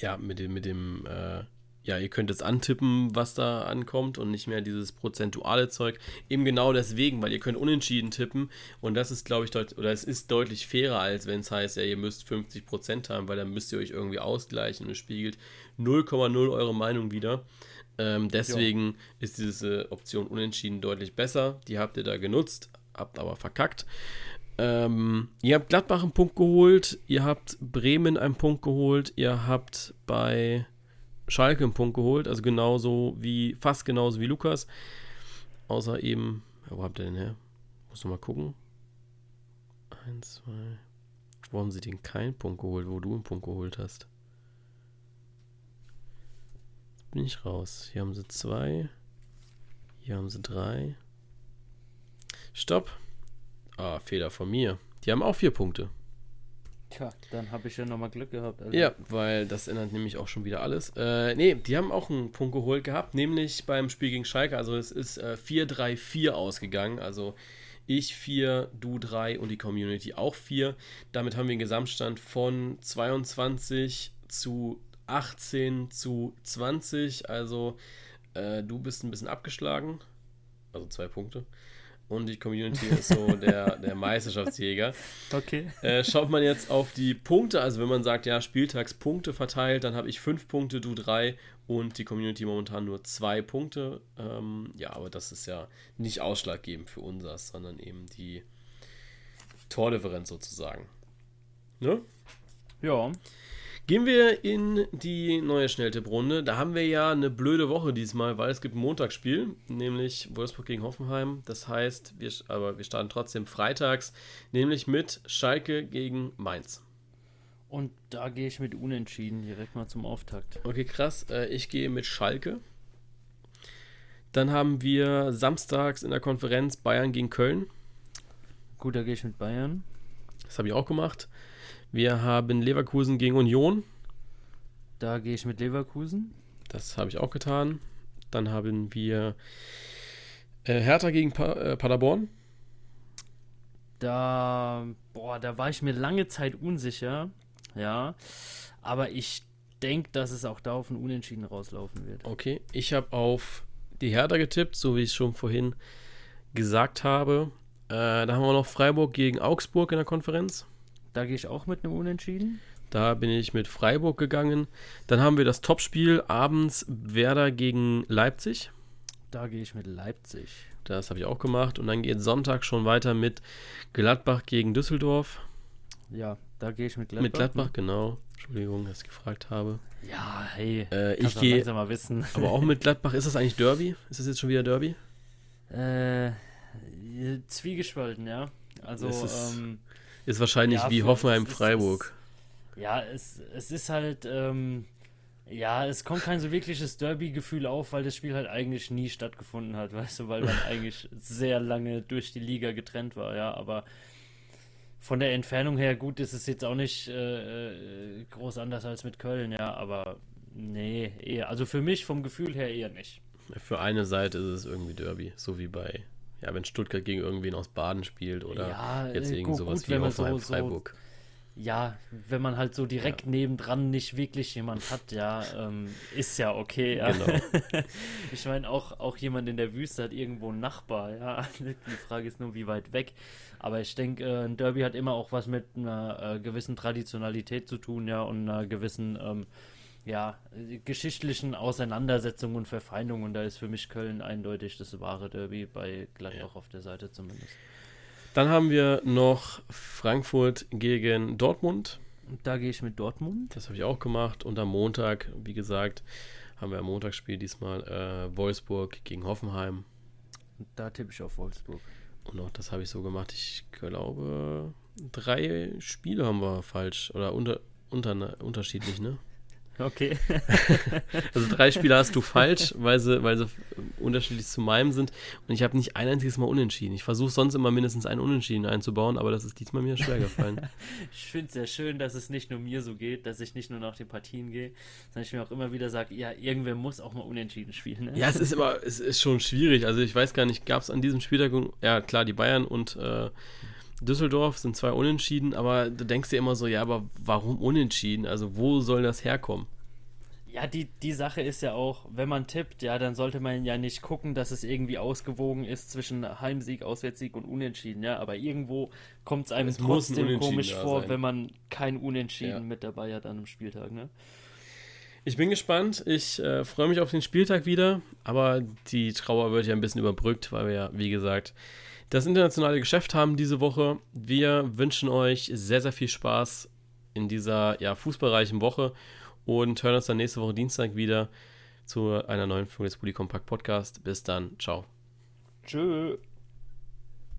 ja, mit dem, mit dem, äh, ja, ihr könnt jetzt antippen, was da ankommt und nicht mehr dieses prozentuale Zeug. Eben genau deswegen, weil ihr könnt unentschieden tippen und das ist, glaube ich, deut oder es ist deutlich fairer, als wenn es heißt, ja, ihr müsst 50% haben, weil dann müsst ihr euch irgendwie ausgleichen und es spiegelt 0,0 eure Meinung wieder. Ähm, deswegen ja. ist diese Option unentschieden deutlich besser. Die habt ihr da genutzt, habt aber verkackt. Ähm, ihr habt Gladbach einen Punkt geholt, ihr habt Bremen einen Punkt geholt, ihr habt bei Schalke einen Punkt geholt, also genauso wie, fast genauso wie Lukas. Außer eben, wo habt ihr denn her? Muss noch mal gucken. Eins, zwei. Wo haben sie den keinen Punkt geholt, wo du einen Punkt geholt hast? Bin ich raus. Hier haben sie zwei. Hier haben sie drei. Stopp. Ah, Fehler von mir. Die haben auch vier Punkte. Tja, dann habe ich ja nochmal Glück gehabt. Also. Ja, weil das ändert nämlich auch schon wieder alles. Äh, nee, die haben auch einen Punkt geholt gehabt, nämlich beim Spiel gegen Schalke. Also es ist äh, 4-3-4 ausgegangen. Also ich 4, du 3 und die Community auch 4. Damit haben wir einen Gesamtstand von 22 zu 18 zu 20. Also äh, du bist ein bisschen abgeschlagen. Also zwei Punkte und die Community ist so der, der Meisterschaftsjäger. Okay. Äh, schaut man jetzt auf die Punkte, also wenn man sagt, ja, Spieltagspunkte verteilt, dann habe ich fünf Punkte, du drei und die Community momentan nur zwei Punkte. Ähm, ja, aber das ist ja nicht ausschlaggebend für unseres, sondern eben die Tordifferenz sozusagen. Ne? Ja. Gehen wir in die neue Schnelltipprunde. Da haben wir ja eine blöde Woche diesmal, weil es gibt ein Montagsspiel, nämlich Wolfsburg gegen Hoffenheim. Das heißt, wir, aber wir starten trotzdem freitags, nämlich mit Schalke gegen Mainz. Und da gehe ich mit Unentschieden direkt mal zum Auftakt. Okay, krass. Äh, ich gehe mit Schalke. Dann haben wir samstags in der Konferenz Bayern gegen Köln. Gut, da gehe ich mit Bayern. Das habe ich auch gemacht. Wir haben Leverkusen gegen Union. Da gehe ich mit Leverkusen. Das habe ich auch getan. Dann haben wir äh, Hertha gegen pa äh, Paderborn. Da, boah, da war ich mir lange Zeit unsicher. Ja. Aber ich denke, dass es auch da auf ein Unentschieden rauslaufen wird. Okay, ich habe auf die Hertha getippt, so wie ich es schon vorhin gesagt habe. Äh, da haben wir noch Freiburg gegen Augsburg in der Konferenz. Da gehe ich auch mit einem Unentschieden. Da bin ich mit Freiburg gegangen. Dann haben wir das Topspiel abends Werder gegen Leipzig. Da gehe ich mit Leipzig. Das habe ich auch gemacht. Und dann geht Sonntag schon weiter mit Gladbach gegen Düsseldorf. Ja, da gehe ich mit Gladbach. Mit Gladbach, genau. Entschuldigung, dass ich gefragt habe. Ja, hey. Äh, ich gehe. Aber auch mit Gladbach. Ist das eigentlich Derby? Ist das jetzt schon wieder Derby? Äh, zwiegespalten, ja. Also, ähm, ist wahrscheinlich ja, wie Hoffenheim-Freiburg. Ja, es, es ist halt, ähm, ja, es kommt kein so wirkliches Derby-Gefühl auf, weil das Spiel halt eigentlich nie stattgefunden hat, [LAUGHS] weißt du, weil man [LAUGHS] eigentlich sehr lange durch die Liga getrennt war, ja, aber von der Entfernung her gut ist es jetzt auch nicht äh, äh groß anders als mit Köln, ja, aber nee, eher, also für mich vom Gefühl her eher nicht. Für eine Seite ist es irgendwie Derby, so wie bei ja, wenn Stuttgart gegen irgendwen aus Baden spielt oder ja, jetzt irgend sowas gut, wie Hoffenheim so, Freiburg. So, ja, wenn man halt so direkt ja. nebendran nicht wirklich jemand hat, ja, ähm, ist ja okay. Ja. Genau. [LAUGHS] ich meine, auch, auch jemand in der Wüste hat irgendwo einen Nachbar, ja. [LAUGHS] Die Frage ist nur, wie weit weg. Aber ich denke, äh, ein Derby hat immer auch was mit einer äh, gewissen Traditionalität zu tun, ja, und einer gewissen ähm, ja, geschichtlichen Auseinandersetzungen und Verfeindungen. Da ist für mich Köln eindeutig das wahre Derby, bei Gladbach ja. auf der Seite zumindest. Dann haben wir noch Frankfurt gegen Dortmund. Da gehe ich mit Dortmund. Das habe ich auch gemacht. Und am Montag, wie gesagt, haben wir am Montagsspiel diesmal äh, Wolfsburg gegen Hoffenheim. Da tippe ich auf Wolfsburg. Und auch das habe ich so gemacht. Ich glaube, drei Spiele haben wir falsch oder unter, unter, unterschiedlich, ne? Okay. [LAUGHS] also drei Spiele hast du falsch, weil sie, weil sie unterschiedlich zu meinem sind. Und ich habe nicht ein einziges Mal unentschieden. Ich versuche sonst immer mindestens ein Unentschieden einzubauen, aber das ist diesmal mir schwer gefallen. [LAUGHS] ich finde es sehr schön, dass es nicht nur mir so geht, dass ich nicht nur nach den Partien gehe, sondern ich mir auch immer wieder sage, ja, irgendwer muss auch mal unentschieden spielen. Ne? Ja, es ist immer, es ist schon schwierig. Also ich weiß gar nicht, gab es an diesem Spieltag, ja klar, die Bayern und äh, Düsseldorf sind zwei Unentschieden, aber du denkst dir immer so, ja, aber warum Unentschieden? Also wo soll das herkommen? Ja, die, die Sache ist ja auch, wenn man tippt, ja, dann sollte man ja nicht gucken, dass es irgendwie ausgewogen ist zwischen Heimsieg, Auswärtssieg und Unentschieden, ja. Aber irgendwo kommt es einem Es muss ein trotzdem komisch vor, sein. wenn man kein Unentschieden Ja. mit dabei hat an einem Spieltag, ne? Ich bin gespannt. Ich äh, freue mich auf den Spieltag wieder. Aber die Trauer wird ja ein bisschen überbrückt, weil wir ja, wie gesagt, das internationale Geschäft haben diese Woche. Wir wünschen euch sehr, sehr viel Spaß in dieser ja, fußballreichen Woche und hören uns dann nächste Woche Dienstag wieder zu einer neuen Folge des Bully Compact Podcast. Bis dann. Ciao. Tschö.